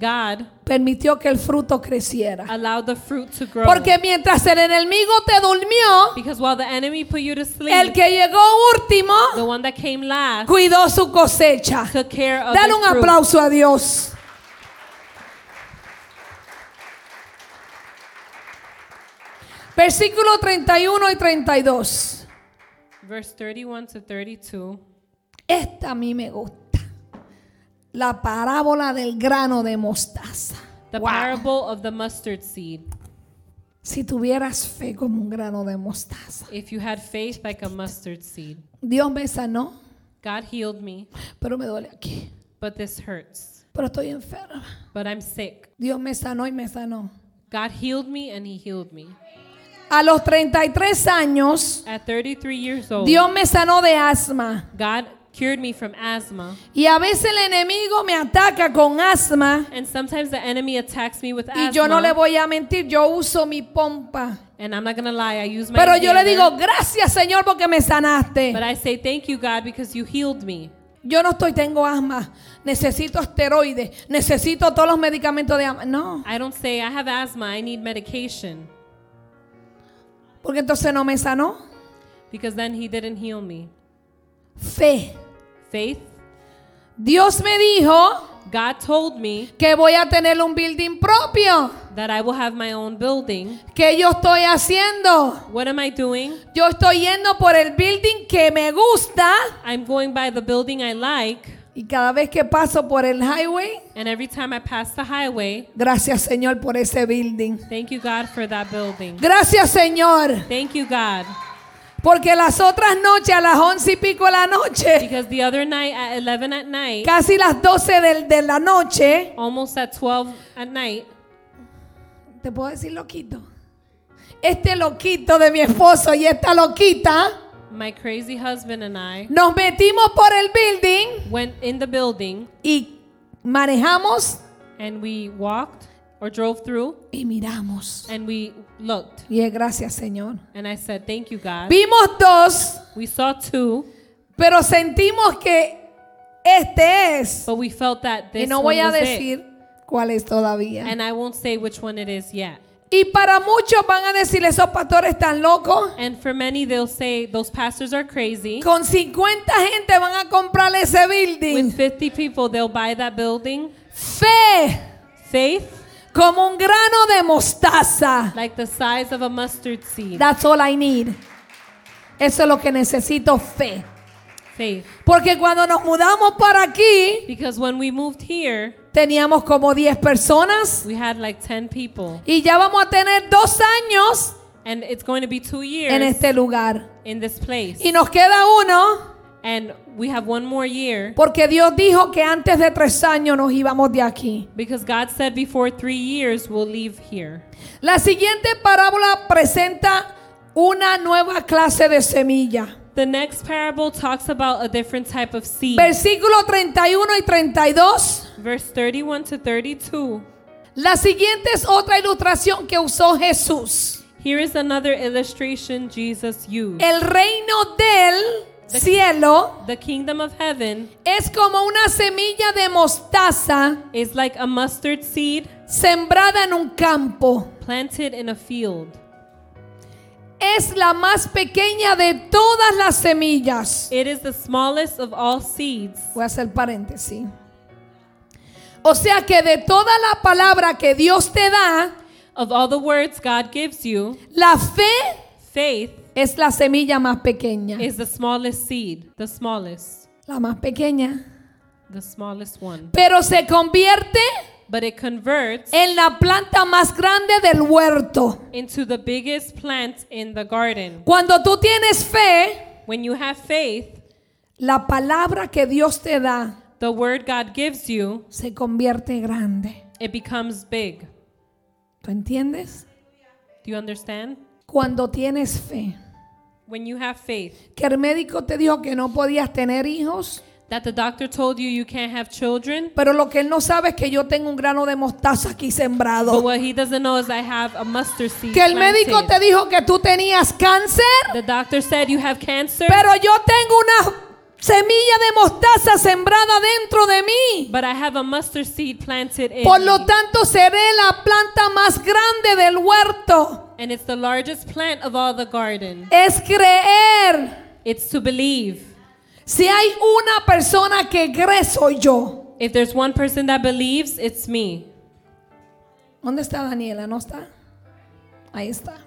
God, permitió que el fruto creciera. allowed the fruit to grow. Porque mientras el enemigo te durmió, Because while the enemy put you to el sleep, que llegó último the one that came last cuidó su cosecha. took care of Dale un fruit. aplauso a Dios. Versículo 31 y 32. Verse 31 to 32. Esta a mí me gusta. La parábola del grano de mostaza. The Wow. parable of the mustard seed. Si tuvieras fe como un grano de mostaza. If you had faith like a mustard seed. Dios me sanó, God healed me, pero me duele aquí. but this hurts. Pero estoy enferma. But I'm sick. Dios me sanó y me sanó. God healed me and He healed me. A los 33 años, At 33 years old, Dios me sanó de asma. God cured me from asthma. Y a veces el enemigo me ataca con asma. And sometimes the enemy attacks me with Y yo no le asthma. voy a mentir, yo uso mi pompa. And I'm not to lie, I use my Pero yo le digo, gracias Señor porque me sanaste. But I say, thank you, God, because you healed me. Yo no estoy, tengo asma, necesito esteroides, necesito todos los medicamentos de asma. No, I don't say, I have asthma, I need medication. porque entonces no me sanó. Because then He didn't heal me. Fe. Faith, Dios me dijo God told me que voy a tener un building propio. that I will have my own building. ¿Qué yo estoy haciendo? What am I doing? Yo estoy yendo por el building que me gusta I'm going by the building I like. y cada vez que paso por el highway, And every time I pass the highway, gracias Señor por ese building. thank you, God, for that building. Gracias Señor, Thank you, God. Porque las otras noches a las once y pico de la noche, Because the other night at 11 at night, casi las 12 del- de la noche, almost at 12 at night, ¿Te puedo decir loquito? Este loquito de mi esposo y esta loquita my crazy husband and I nos metimos por el building went in the building y manejamos and we walked or drove through y miramos. and we looked. Y es gracias, Señor. And I said, Thank you, God. Vimos dos, We saw two, pero sentimos que este es. but we felt that Y this no one voy a was it. decir cuál es todavía. And I won't say which one it is yet. Y para muchos van a decir, esos pastores están locos. And for many, they'll say those pastors are crazy. Con 50 gente van a comprar ese With building. 50 people, they'll buy that building. Fe Faith, como un grano de mostaza. like the size of a mustard seed. That's all I need. Eso es lo que necesito, fe. Faith. Porque cuando nos mudamos para aquí, Because when we moved here, teníamos como 10 personas we had like 10 people. y ya vamos a tener dos años And it's going to be two years en este lugar. in this place. Y nos queda uno And we have one more year porque Dios dijo que antes de tres años nos íbamos de aquí. because God said before three years we'll leave here. La siguiente parábola presenta una nueva clase de semilla. The next parable talks about a different type of seed. Versículo 31 y 32. Verse 31 to 32. La siguiente es otra ilustración que usó Jesús. Here is another illustration Jesus used. El reino del cielo The kingdom of heaven es como una semilla de mostaza is like a mustard seed sembrada en un campo. planted in a field. Es la más pequeña de todas las semillas. It is the smallest of all seeds. Voy a hacer paréntesis. O sea que de toda la palabra que Dios te da, Of all the words God gives you, la fe faith es la semilla más pequeña. is the smallest seed, the smallest, La más pequeña. the smallest one. Pero se convierte But it converts en la planta más grande del huerto. into the biggest plant in the garden. Cuando tú tienes fe, When you have faith, la palabra que Dios te da the word God gives you, se convierte grande. it becomes big. ¿Tú entiendes? Do you understand? Cuando tienes fe. When you have faith, Que el médico te dijo que no podías tener hijos, that the doctor told you you can't have children, pero lo que él no sabe es que yo tengo un grano de mostaza aquí but sembrado. what he doesn't know is I have a mustard seed. Que el médico planted. te dijo que tú tenías cáncer, The doctor said you have cancer, pero yo tengo una semilla de mostaza sembrada dentro de mí. but I have a mustard seed planted in Por lo tanto, seré la planta más grande del huerto. And it's the largest plant of all the garden. Es creer. It's to believe. Si hay una persona que cree, soy yo. If there's one person that believes, it's me. ¿Dónde está Daniela? ¿No está? Ahí está.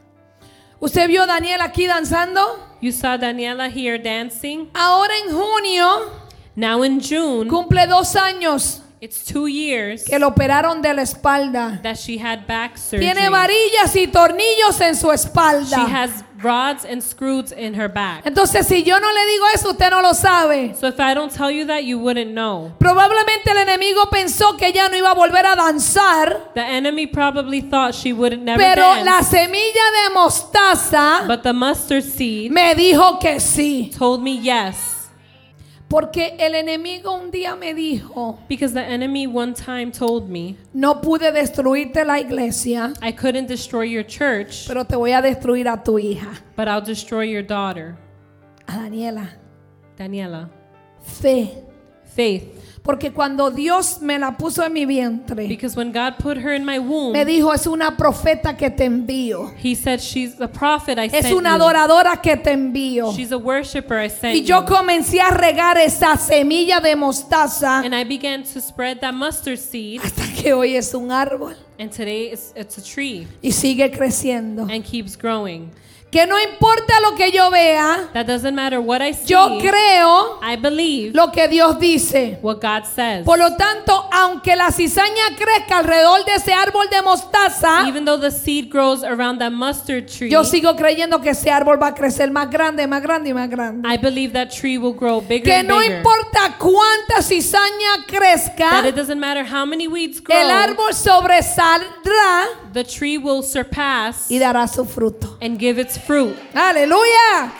¿Usted vio a Daniela aquí danzando? You saw Daniela here dancing. Ahora en junio Now in June, cumple dos años. It's two years que lo operaron de la espalda. that she had back surgery. Tiene varillas y tornillos en su She espalda. has rods and screws in her back. Entonces, si yo no le digo eso, usted no lo sabe. So if I don't tell you that, you wouldn't know. Probablemente el enemigo pensó que ella no iba a volver a danzar, The enemy probably thought she wouldn't never pero dance, la semilla de mostaza but the mustard seed me dijo que sí. told me yes. Porque el enemigo un día me dijo, Because the enemy one time told me, no pude destruirte la iglesia, I couldn't destroy your church, pero te voy a destruir a tu hija, but I'll destroy your daughter, a Daniela. Daniela. Fe. Faith. Porque cuando Dios me la puso en mi vientre, Because when God put her in my womb, me dijo, es una profeta que te envío. He said she's a prophet I Es sent una you. adoradora que te envío. She's a worshiper I sent Y yo you. comencé a regar esa semilla de mostaza And I began to spread that mustard seed, hasta que hoy es un árbol and today it's, it's a tree y sigue creciendo. and keeps growing. Que no importa lo que yo vea, That doesn't matter what I see. yo creo I believe lo que Dios dice. what God says. Por lo tanto, aunque la cizaña crezca alrededor de ese árbol de mostaza, Even though the seed grows around that mustard tree, yo sigo creyendo que ese árbol va a crecer más grande, más grande y más grande. I believe that tree will grow bigger Que and no bigger. importa cuánta cizaña That crezca, it doesn't matter how many weeds grow, el árbol sobresaldrá the tree will surpass y dará su fruto. and give its fruit. Aleluya.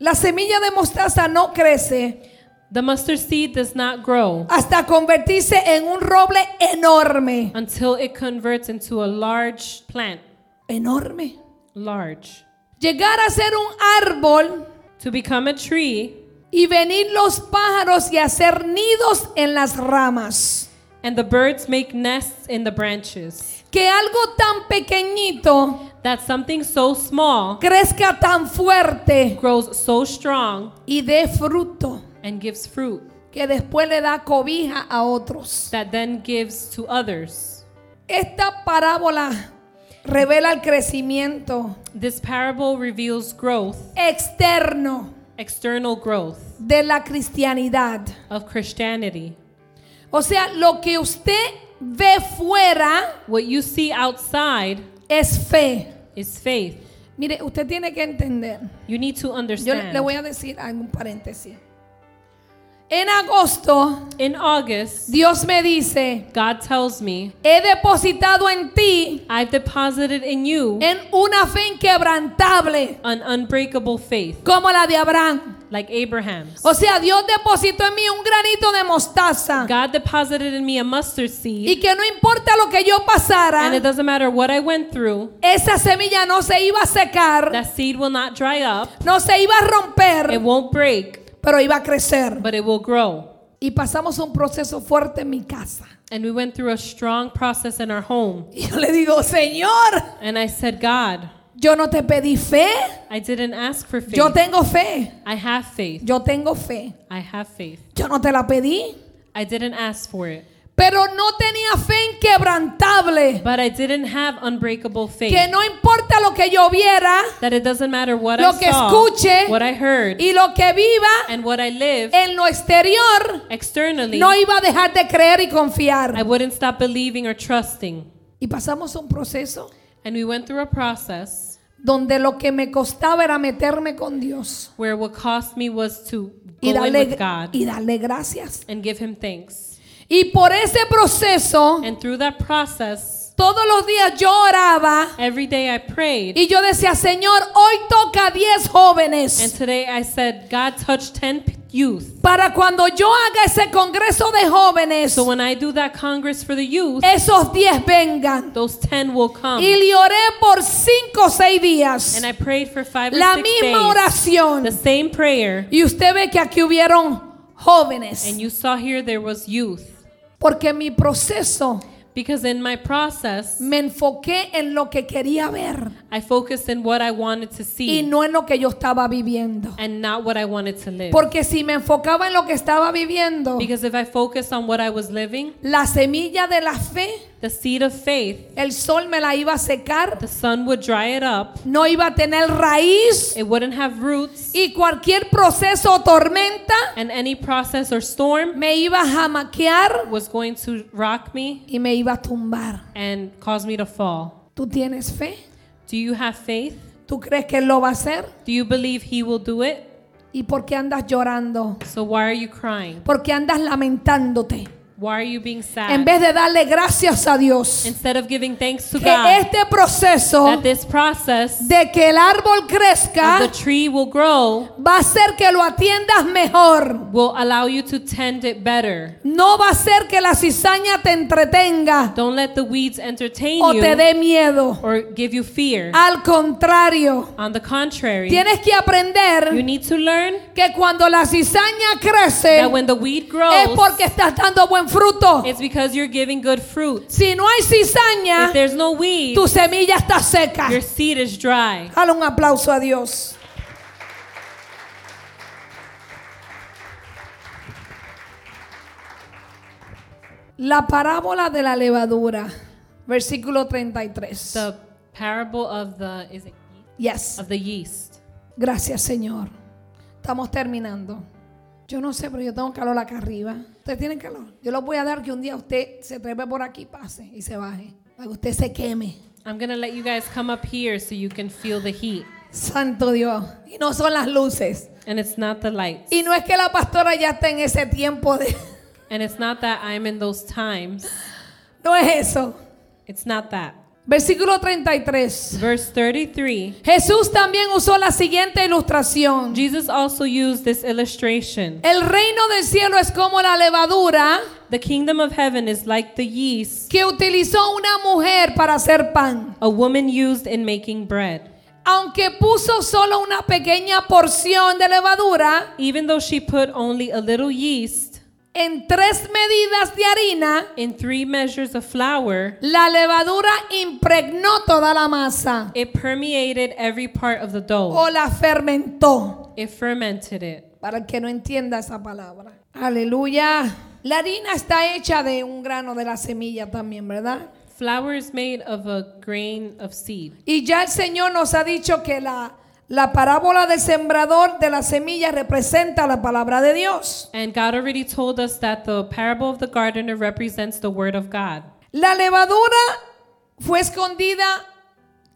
La semilla de mostaza no crece The mustard seed does not grow hasta convertirse en un roble enorme. until it converts into a large plant. Enorme. Large. Llegar a ser un árbol To become a tree, y venir los pájaros y hacer nidos en las ramas. and the birds make nests in the branches. Que algo tan pequeñito That something so small crezca tan fuerte grows so strong y dé fruto and gives fruit que después le da cobija a otros. that then gives to others. Esta parábola revela el crecimiento This parable reveals growth, externo external growth de la cristianidad. of Christianity. O sea, lo que usted ve fuera What you see outside es fe. is faith. Mire, usted tiene que entender. You need to Yo understand. le voy a decir algún paréntesis. En agosto, In August, Dios me dice, God tells me, he depositado en ti I've deposited in you en una fe inquebrantable an unbreakable faith, como la de Abraham. like Abraham's. O sea, Dios depositó en mí un granito de mostaza. God deposited in me a mustard seed, Y que no importa lo que yo pasara, and it doesn't matter what I went through, esa semilla no se iba a secar, that seed will not dry up, no se iba a it romper, won't break, pero iba a crecer. but it will grow. Y pasamos un proceso fuerte en mi casa. And we went through a strong process in our home. Y yo le digo, Señor, And I said, God, yo no te pedí fe, I didn't ask for faith. yo tengo fe, I have faith. yo tengo fe. I have faith. Yo no te la pedí, I didn't ask for it. Pero no tenía fe inquebrantable. But I didn't have unbreakable faith. Que no importa lo que yo viera that it doesn't matter what Lo I que saw, escuche what I heard, y lo que viva and what I live en lo exterior, externally, no iba a dejar de creer y confiar. I wouldn't stop believing or trusting. Y pasamos un proceso And we went through a process donde lo que me costaba era meterme con Dios where what cost me was to y go in darle, with God y darle gracias. and give Him thanks. Y por ese proceso, And through that process, todos los días yo oraba every day I prayed. y yo decía, Señor, hoy toca 10 And jóvenes today I said, God touched 10 p- youth. para cuando yo haga ese congreso de jóvenes, So when I do that Congress for the youth, esos 10 vengan. those 10 will come. Y le oré por 5 o 6 días. And I prayed for five or La six misma days. oración. The same prayer. Y usted ve que aquí hubieron jóvenes. And you saw here there was youth. Porque mi proceso Because in my process, me enfoqué en lo que quería ver. I focused in what I wanted to y see no en lo que yo estaba viviendo. and not what I wanted to live. Porque si me enfocaba en lo que estaba viviendo, Because if I focused on what I was living, la semilla de la fe, the seed of faith, el sol me la iba a secar, the sun would dry it up, no iba a tener raíz it wouldn't have roots, y cualquier proceso o tormenta and any process or storm me iba a jamaquear was going to rock me y me iba a tumbar. and cause me to fall. ¿Tú tienes fe? Do you have faith? ¿Tú crees que Él lo va a hacer? Do you believe He will do it? ¿Y por qué andas llorando? So why are you crying? ¿Por qué andas lamentándote? Why are you being sad? En vez de darle gracias a Dios Instead of giving thanks to que God este proceso that this process de que el árbol crezca that the tree will grow va a hacer que lo atiendas mejor. will allow you to tend it better. No va a ser que la cizaña te entretenga Don't let the weeds entertain o te you dé miedo. or give you fear. Al contrario, On the contrary, tienes que you aprender need to learn que cuando la cizaña crece that when the weed es grows, porque estás dando buen fruto. It's because you're giving good fruit. Si no hay cizaña, If there's no weed, tu semilla está seca. your seed is dry. Dale un aplauso a Dios. La parábola de la levadura, versículo 33. The parable of the is it Yes. of the yeast. Gracias, Señor. Estamos terminando. Yo no sé, pero yo tengo calor acá arriba. ¿Usted tiene calor? Yo lo voy a dar que un día usted se trepe por aquí, pase y se baje. Para que usted se queme. I'm gonna let you guys come up here so you can feel the heat. Santo Dios. Y no son las luces. And it's not the lights. Y no es que la pastora ya está en ese tiempo de... And it's not that I'm in those times. No es eso. It's not that. Versículo 33. Verse 33. Jesús también usó la siguiente ilustración. Jesus also used this illustration. El reino del cielo es como la levadura The kingdom of heaven is like the yeast que utilizó una mujer para hacer pan. a woman used in making bread. Aunque puso solo una pequeña porción de levadura Even though she put only a little yeast en tres medidas de harina, in three measures of flour, la levadura impregnó toda la masa it permeated every part of the dough. o la fermentó. It fermented it. Para el que no entienda esa palabra. Aleluya. La harina está hecha de un grano de la semilla también, ¿verdad? Flour is made of a grain of seed. Y ya el Señor nos ha dicho que la, la parábola del sembrador de la semilla representa la palabra de Dios. And God already told us that the parable of the gardener represents the word of God. La levadura fue escondida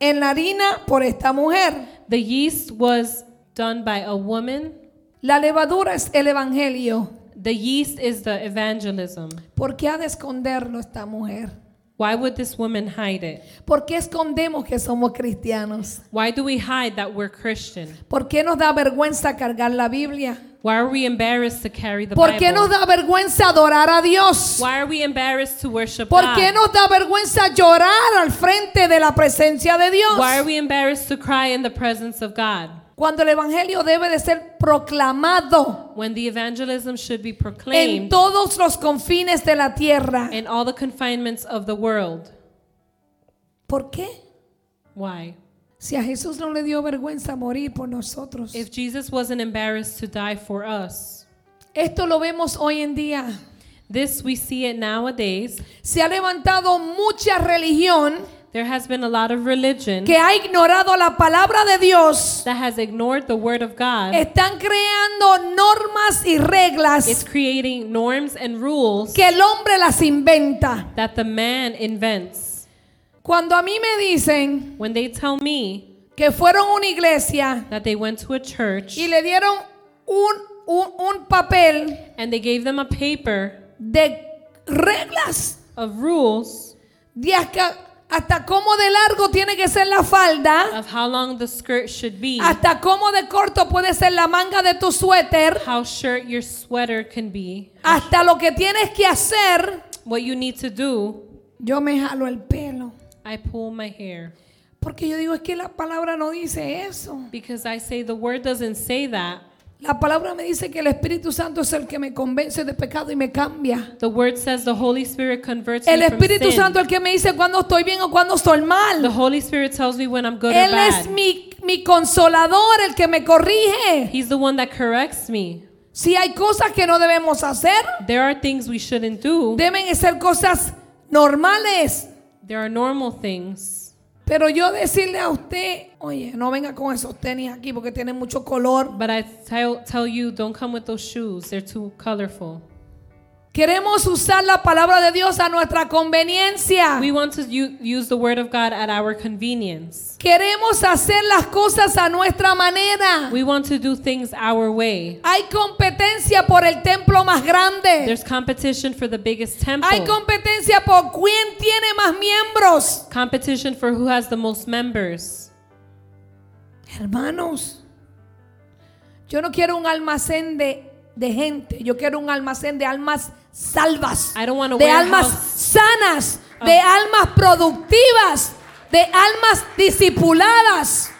en la harina por esta mujer. The yeast was done by a woman. La levadura es el evangelio. The yeast is the evangelism. ¿Por qué ha de esconderlo esta mujer? Why would this woman hide it? ¿Por qué escondemos que somos cristianos? Why do we hide that we're Christian? ¿Por qué nos da vergüenza cargar la Biblia? Why are we embarrassed to carry the ¿Por qué nos Bible? da vergüenza adorar a Dios? Why are we embarrassed to worship ¿Por qué God? nos da vergüenza llorar al frente de la presencia de Dios? Why are we embarrassed to cry in the presence of God? Cuando el evangelio debe de ser proclamado When the evangelism should be en proclaimed todos los confines de la tierra. in all the confinements of the world. ¿Por qué? Why? Si a Jesús no le dio vergüenza morir por nosotros. If Jesus wasn't embarrassed to die for us, Esto lo vemos hoy en día. this we see it nowadays. Se ha levantado mucha religión There has been a lot of religion que ha ignorado la palabra de Dios. that has ignored the word of God. Están creando normas y It's reglas creating norms and rules que el hombre las inventa. that the man invents. Cuando a mí me dicen When they tell me que fueron una iglesia that they went to a church y le dieron un, un, un papel and they gave them a paper de reglas, of rules de hasta cómo de largo tiene que ser la falda, of how long the skirt should be, hasta cómo de corto puede ser la manga de tu suéter, how short your sweater can be, hasta lo que tienes que hacer, what you need to do, yo me jalo el pelo. I pull my hair. Porque yo digo, es que la palabra no dice eso. Because I say the word doesn't say that. La palabra me dice que el Espíritu Santo es el que me convence de pecado y me cambia. The word says the Holy Spirit converts El Espíritu. Santo es el que me dice cuando estoy bien o cuando estoy The mal. Holy Spirit tells me when I'm good or Él bad. es mi, mi consolador, el que me corrige. He's the one that corrects me. Si hay cosas que no debemos hacer, There are things we shouldn't do. deben ser cosas normales. There are normal things. Pero yo decirle a usted, oye, no venga con esos tenis aquí porque tienen mucho color. But I tell, tell you, don't come with those shoes. They're too colorful. Queremos usar la palabra de Dios a nuestra conveniencia. We want to use the word of God at our convenience. Queremos hacer las cosas a nuestra manera. We want to do things our way. Hay competencia por el templo más grande. There's competition for the biggest temple. Hay competencia por quién tiene más miembros. competition for who has the most members. Hermanos, yo no quiero un almacén de, de gente, yo quiero un almacén de almas salvas, de almas sanas, de almas productivas, de almas discipuladas,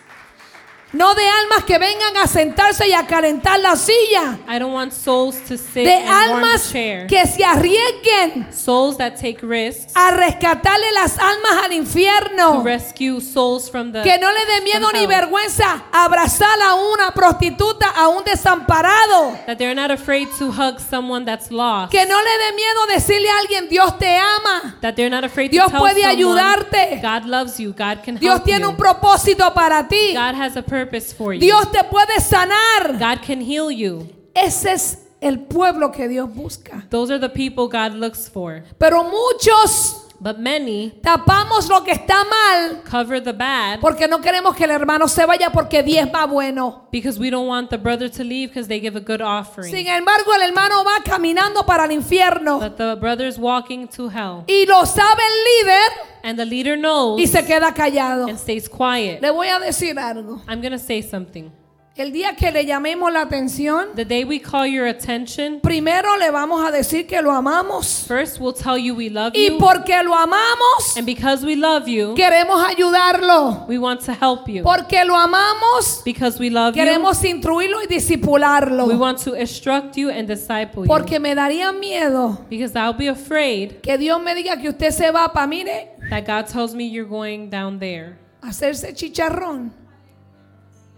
no de almas que vengan a sentarse y a calentar la silla, I don't want souls to sit de almas que se arriesguen Souls that take risks a rescatarle las almas al to infierno. rescue souls from the Que no le dé miedo ni vergüenza abrazar a una prostituta, a un desamparado. That they're not afraid to hug someone that's lost. Que no le dé miedo decirle a alguien, Dios te ama. That they're not afraid Dios puede someone, ayudarte. God loves you. God can Dios help tiene you. un propósito para ti. God has a purpose for you. Dios te puede sanar. God can heal you. Ese es el pueblo que Dios busca. Those are the people God looks for. Pero muchos But many tapamos lo que está mal cover the bad porque no queremos que el hermano se vaya porque diezma bueno. because we don't want the brother to leave because they give a good offering. Sin embargo, el hermano va caminando para el infierno But the brother's walking to hell. y lo sabe el líder And the leader knows y se queda callado. and stays quiet. Le voy a decir algo. I'm to say something. El día que le llamemos la atención, The day we call your attention, primero le vamos a decir que lo amamos. first we'll tell you we love Y you. porque lo amamos, And because we love you, queremos ayudarlo. we want to help you. Porque lo amamos, Because we love you, queremos instruirlo y disipularlo. we want to instruct you and disciple you. Porque me daría miedo Because I'll be afraid que Dios me diga que usted se va para, mire, that God tells me you're going down there hacerse chicharrón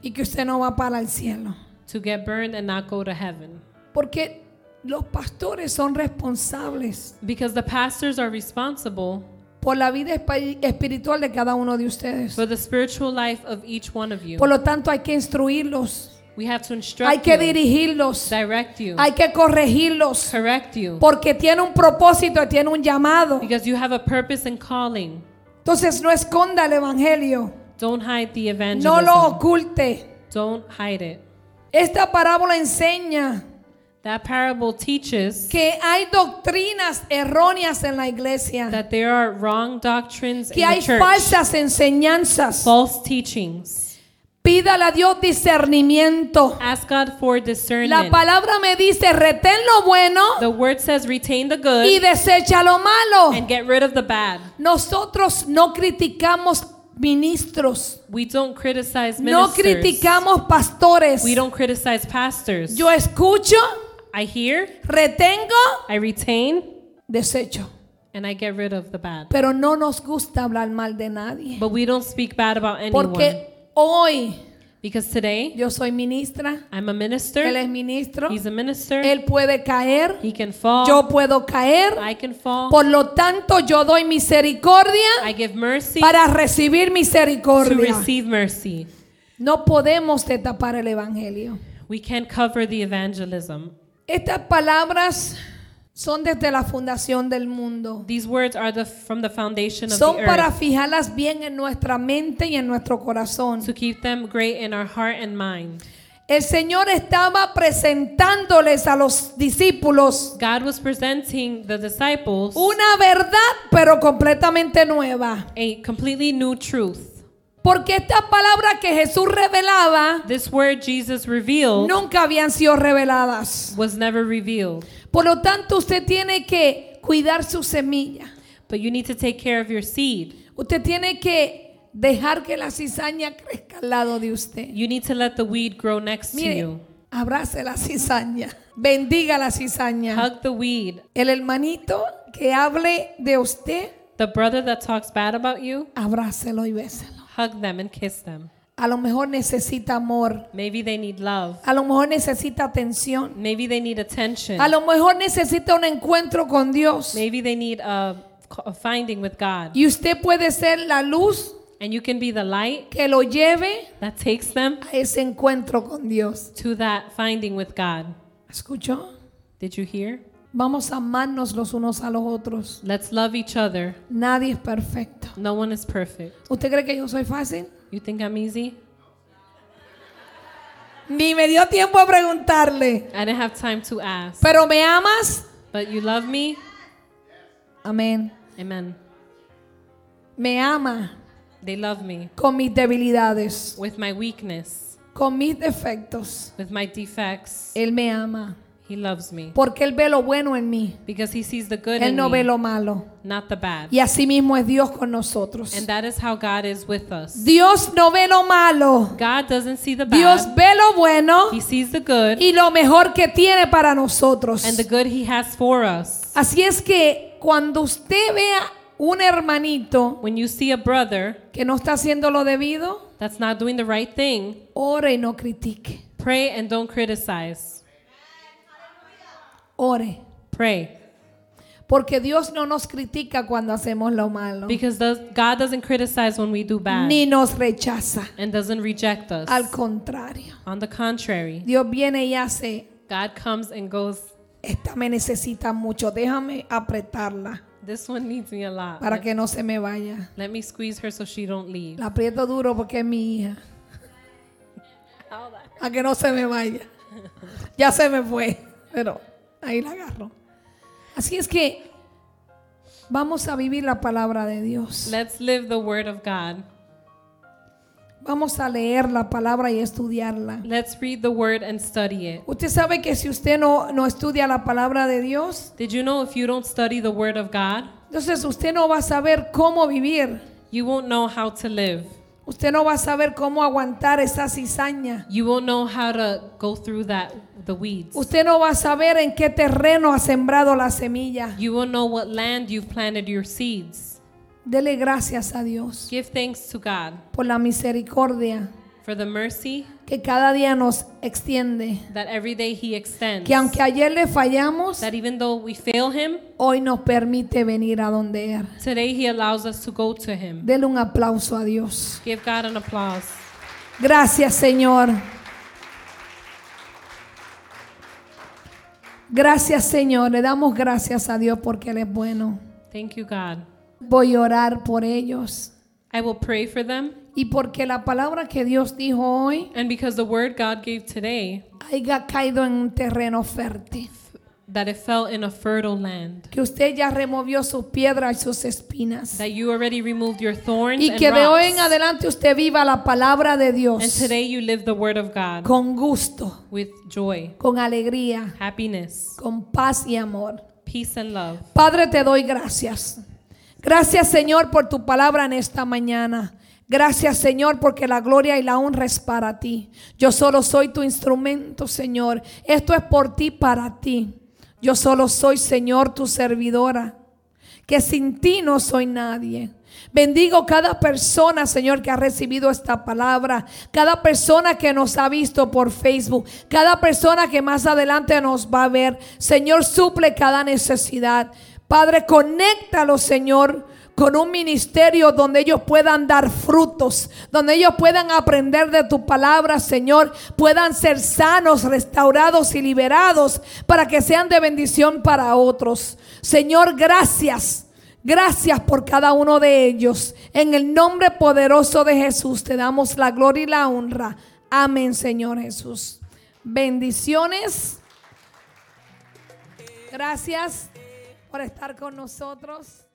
y que usted no va para el cielo. to get burned and not go to heaven. Porque los pastores son responsables Because the pastors are responsible por la vida espi- espiritual de cada uno de ustedes. for the spiritual life of each one of you. Por lo tanto, hay que instruirlos, We have to hay instruct que you, dirigirlos, direct you, hay que corregirlos, correct you. porque tiene un propósito, tiene un llamado. Because you have a purpose and calling. Entonces, no esconda el evangelio, Don't hide the no evangelism. lo oculte. Don't hide it. Esta parábola enseña That parable teaches que hay doctrinas erróneas en la iglesia, that there are wrong doctrines que in hay the church, falsas enseñanzas. false teachings. Pídale a Dios discernimiento. Ask God for La discernment. palabra me dice, retén lo bueno The word says retain the y good desecha lo malo. and get rid of the bad. Nosotros no criticamos ministros, We don't criticize no ministers. criticamos pastores. We don't criticize pastors. Yo escucho, I hear, retengo, I retain, desecho. and I get rid of the bad. Pero no nos gusta hablar mal de nadie. But we don't speak bad about anyone. Porque hoy Because today, yo soy ministra, I'm a minister. él es ministro, He's a minister. él puede caer, He can fall. yo puedo caer. I can fall. Por lo tanto, yo doy misericordia I give mercy para recibir to misericordia. receive mercy. No podemos tapar el evangelio. We can't cover the evangelism. Estas palabras son desde la fundación del mundo. These words are the, from the foundation of Son the para earth fijarlas bien en nuestra mente y en nuestro corazón. to keep them great in our heart and mind. El Señor estaba presentándoles a los discípulos God was presenting the disciples una verdad, pero completamente nueva. a completely new truth. Porque estas palabras que Jesús revelaba This word Jesus revealed nunca habían sido reveladas. was never revealed. Por lo tanto, usted tiene que cuidar su semilla. But you need to take care of your seed. Usted tiene que dejar que la cizaña crezca al lado de usted. You need to let the weed grow next to you. Abrace la cizaña. Bendiga la cizaña. Hug the weed. El hermanito que hable de usted, The brother that talks bad about you, abrácelo y béselo. hug them and kiss them. A lo mejor necesita amor. Maybe they need love. A lo mejor necesita atención. Maybe they need attention. A lo mejor necesita un encuentro con Dios. Maybe they need a, a finding with God. Y usted puede ser la luz And you can be the light que lo lleve that takes them a ese encuentro con Dios. to that finding with God. ¿Escuchó? Did you hear? Vamos a amarnos los unos a los otros. Let's love each other. Nadie es perfecto. No one is perfect. ¿Usted cree que yo soy fácil? You think I'm easy? Ni me dio tiempo a preguntarle. I didn't have time to ask. ¿Pero me amas? But you love me? Amén. Amen. Me ama They love me con mis debilidades, with my weakness, con mis defectos. with my defects. Él me ama. He loves me Porque Él ve lo bueno en mí. because he sees the good Él in no ve me, lo malo. not the bad. Y así mismo es Dios con nosotros. And that is how God is with us. Dios no ve lo malo. God doesn't see the Dios bad. ve lo bueno He sees the good y lo mejor que tiene para nosotros. and the good he has for us. Así es que cuando usted vea un hermanito When you see a brother que no está haciendo lo debido, that's not doing the right thing, ore y no critique. pray and don't criticize. Ore. Pray. Porque Dios no nos critica cuando hacemos lo malo. Because God doesn't criticize when we do bad Ni nos rechaza. and doesn't reject us. Al contrario. On the contrary, Dios viene y hace, God comes and goes, esta me necesita mucho, déjame apretarla This one needs me a lot. para Let, que no se me vaya. let me squeeze her so she don't leave. La aprieto duro porque es mi hija. A que no se me vaya. Ya se me fue, pero ahí la agarro. Así es que vamos a vivir la palabra de Dios. Let's live the word of God. Vamos a leer la palabra y estudiarla. Let's read the word and study it. Usted sabe que si usted no, no estudia la palabra de Dios, Did you know if you don't study the word of God, entonces usted no va a saber cómo vivir. you won't know how to live? Usted no va a saber cómo aguantar esa cizaña. You won't know how to go through that the weeds. Usted no va a saber en qué terreno ha sembrado la semilla. You won't know what land you've planted your seeds. Dele gracias a Dios Give thanks to God por la misericordia for the mercy que cada día nos extiende. that every day he extends. Que aunque ayer le fallamos, That even though we fail him, hoy nos permite venir a donde Él. today he allows us to go to him. Dele un aplauso a Dios. Give God an applause. Gracias, Señor. Gracias, Señor. Le damos gracias a Dios porque Él es bueno. Thank you, God. Voy a orar por ellos. I will pray for them. Y porque la palabra que Dios dijo hoy And because the word God gave today, haya caído en un terreno fértil. That it fell in a fertile land. Que usted ya removió sus piedras y sus espinas. That you already removed your thorns Y and que de hoy en adelante usted viva la palabra de And Dios today you live the word of God con gusto, with joy, con alegría, happiness, con paz y amor. peace, and love. Padre, te doy gracias. Gracias, Señor, por tu palabra en esta mañana. Gracias, Señor, porque la gloria y la honra es para ti. Yo solo soy tu instrumento, Señor. Esto es por ti, para ti. Yo solo soy, Señor, tu servidora. Que sin ti no soy nadie. Bendigo cada persona, Señor, que ha recibido esta palabra. Cada persona que nos ha visto por Facebook. Cada persona que más adelante nos va a ver. Señor, suple cada necesidad. Padre, conéctalo, Señor, con un ministerio donde ellos puedan dar frutos, donde ellos puedan aprender de tu palabra, Señor, puedan ser sanos, restaurados y liberados para que sean de bendición para otros. Señor, gracias. Gracias por cada uno de ellos. En el nombre poderoso de Jesús te damos la gloria y la honra. Amén, Señor Jesús. Bendiciones. Gracias por estar con nosotros.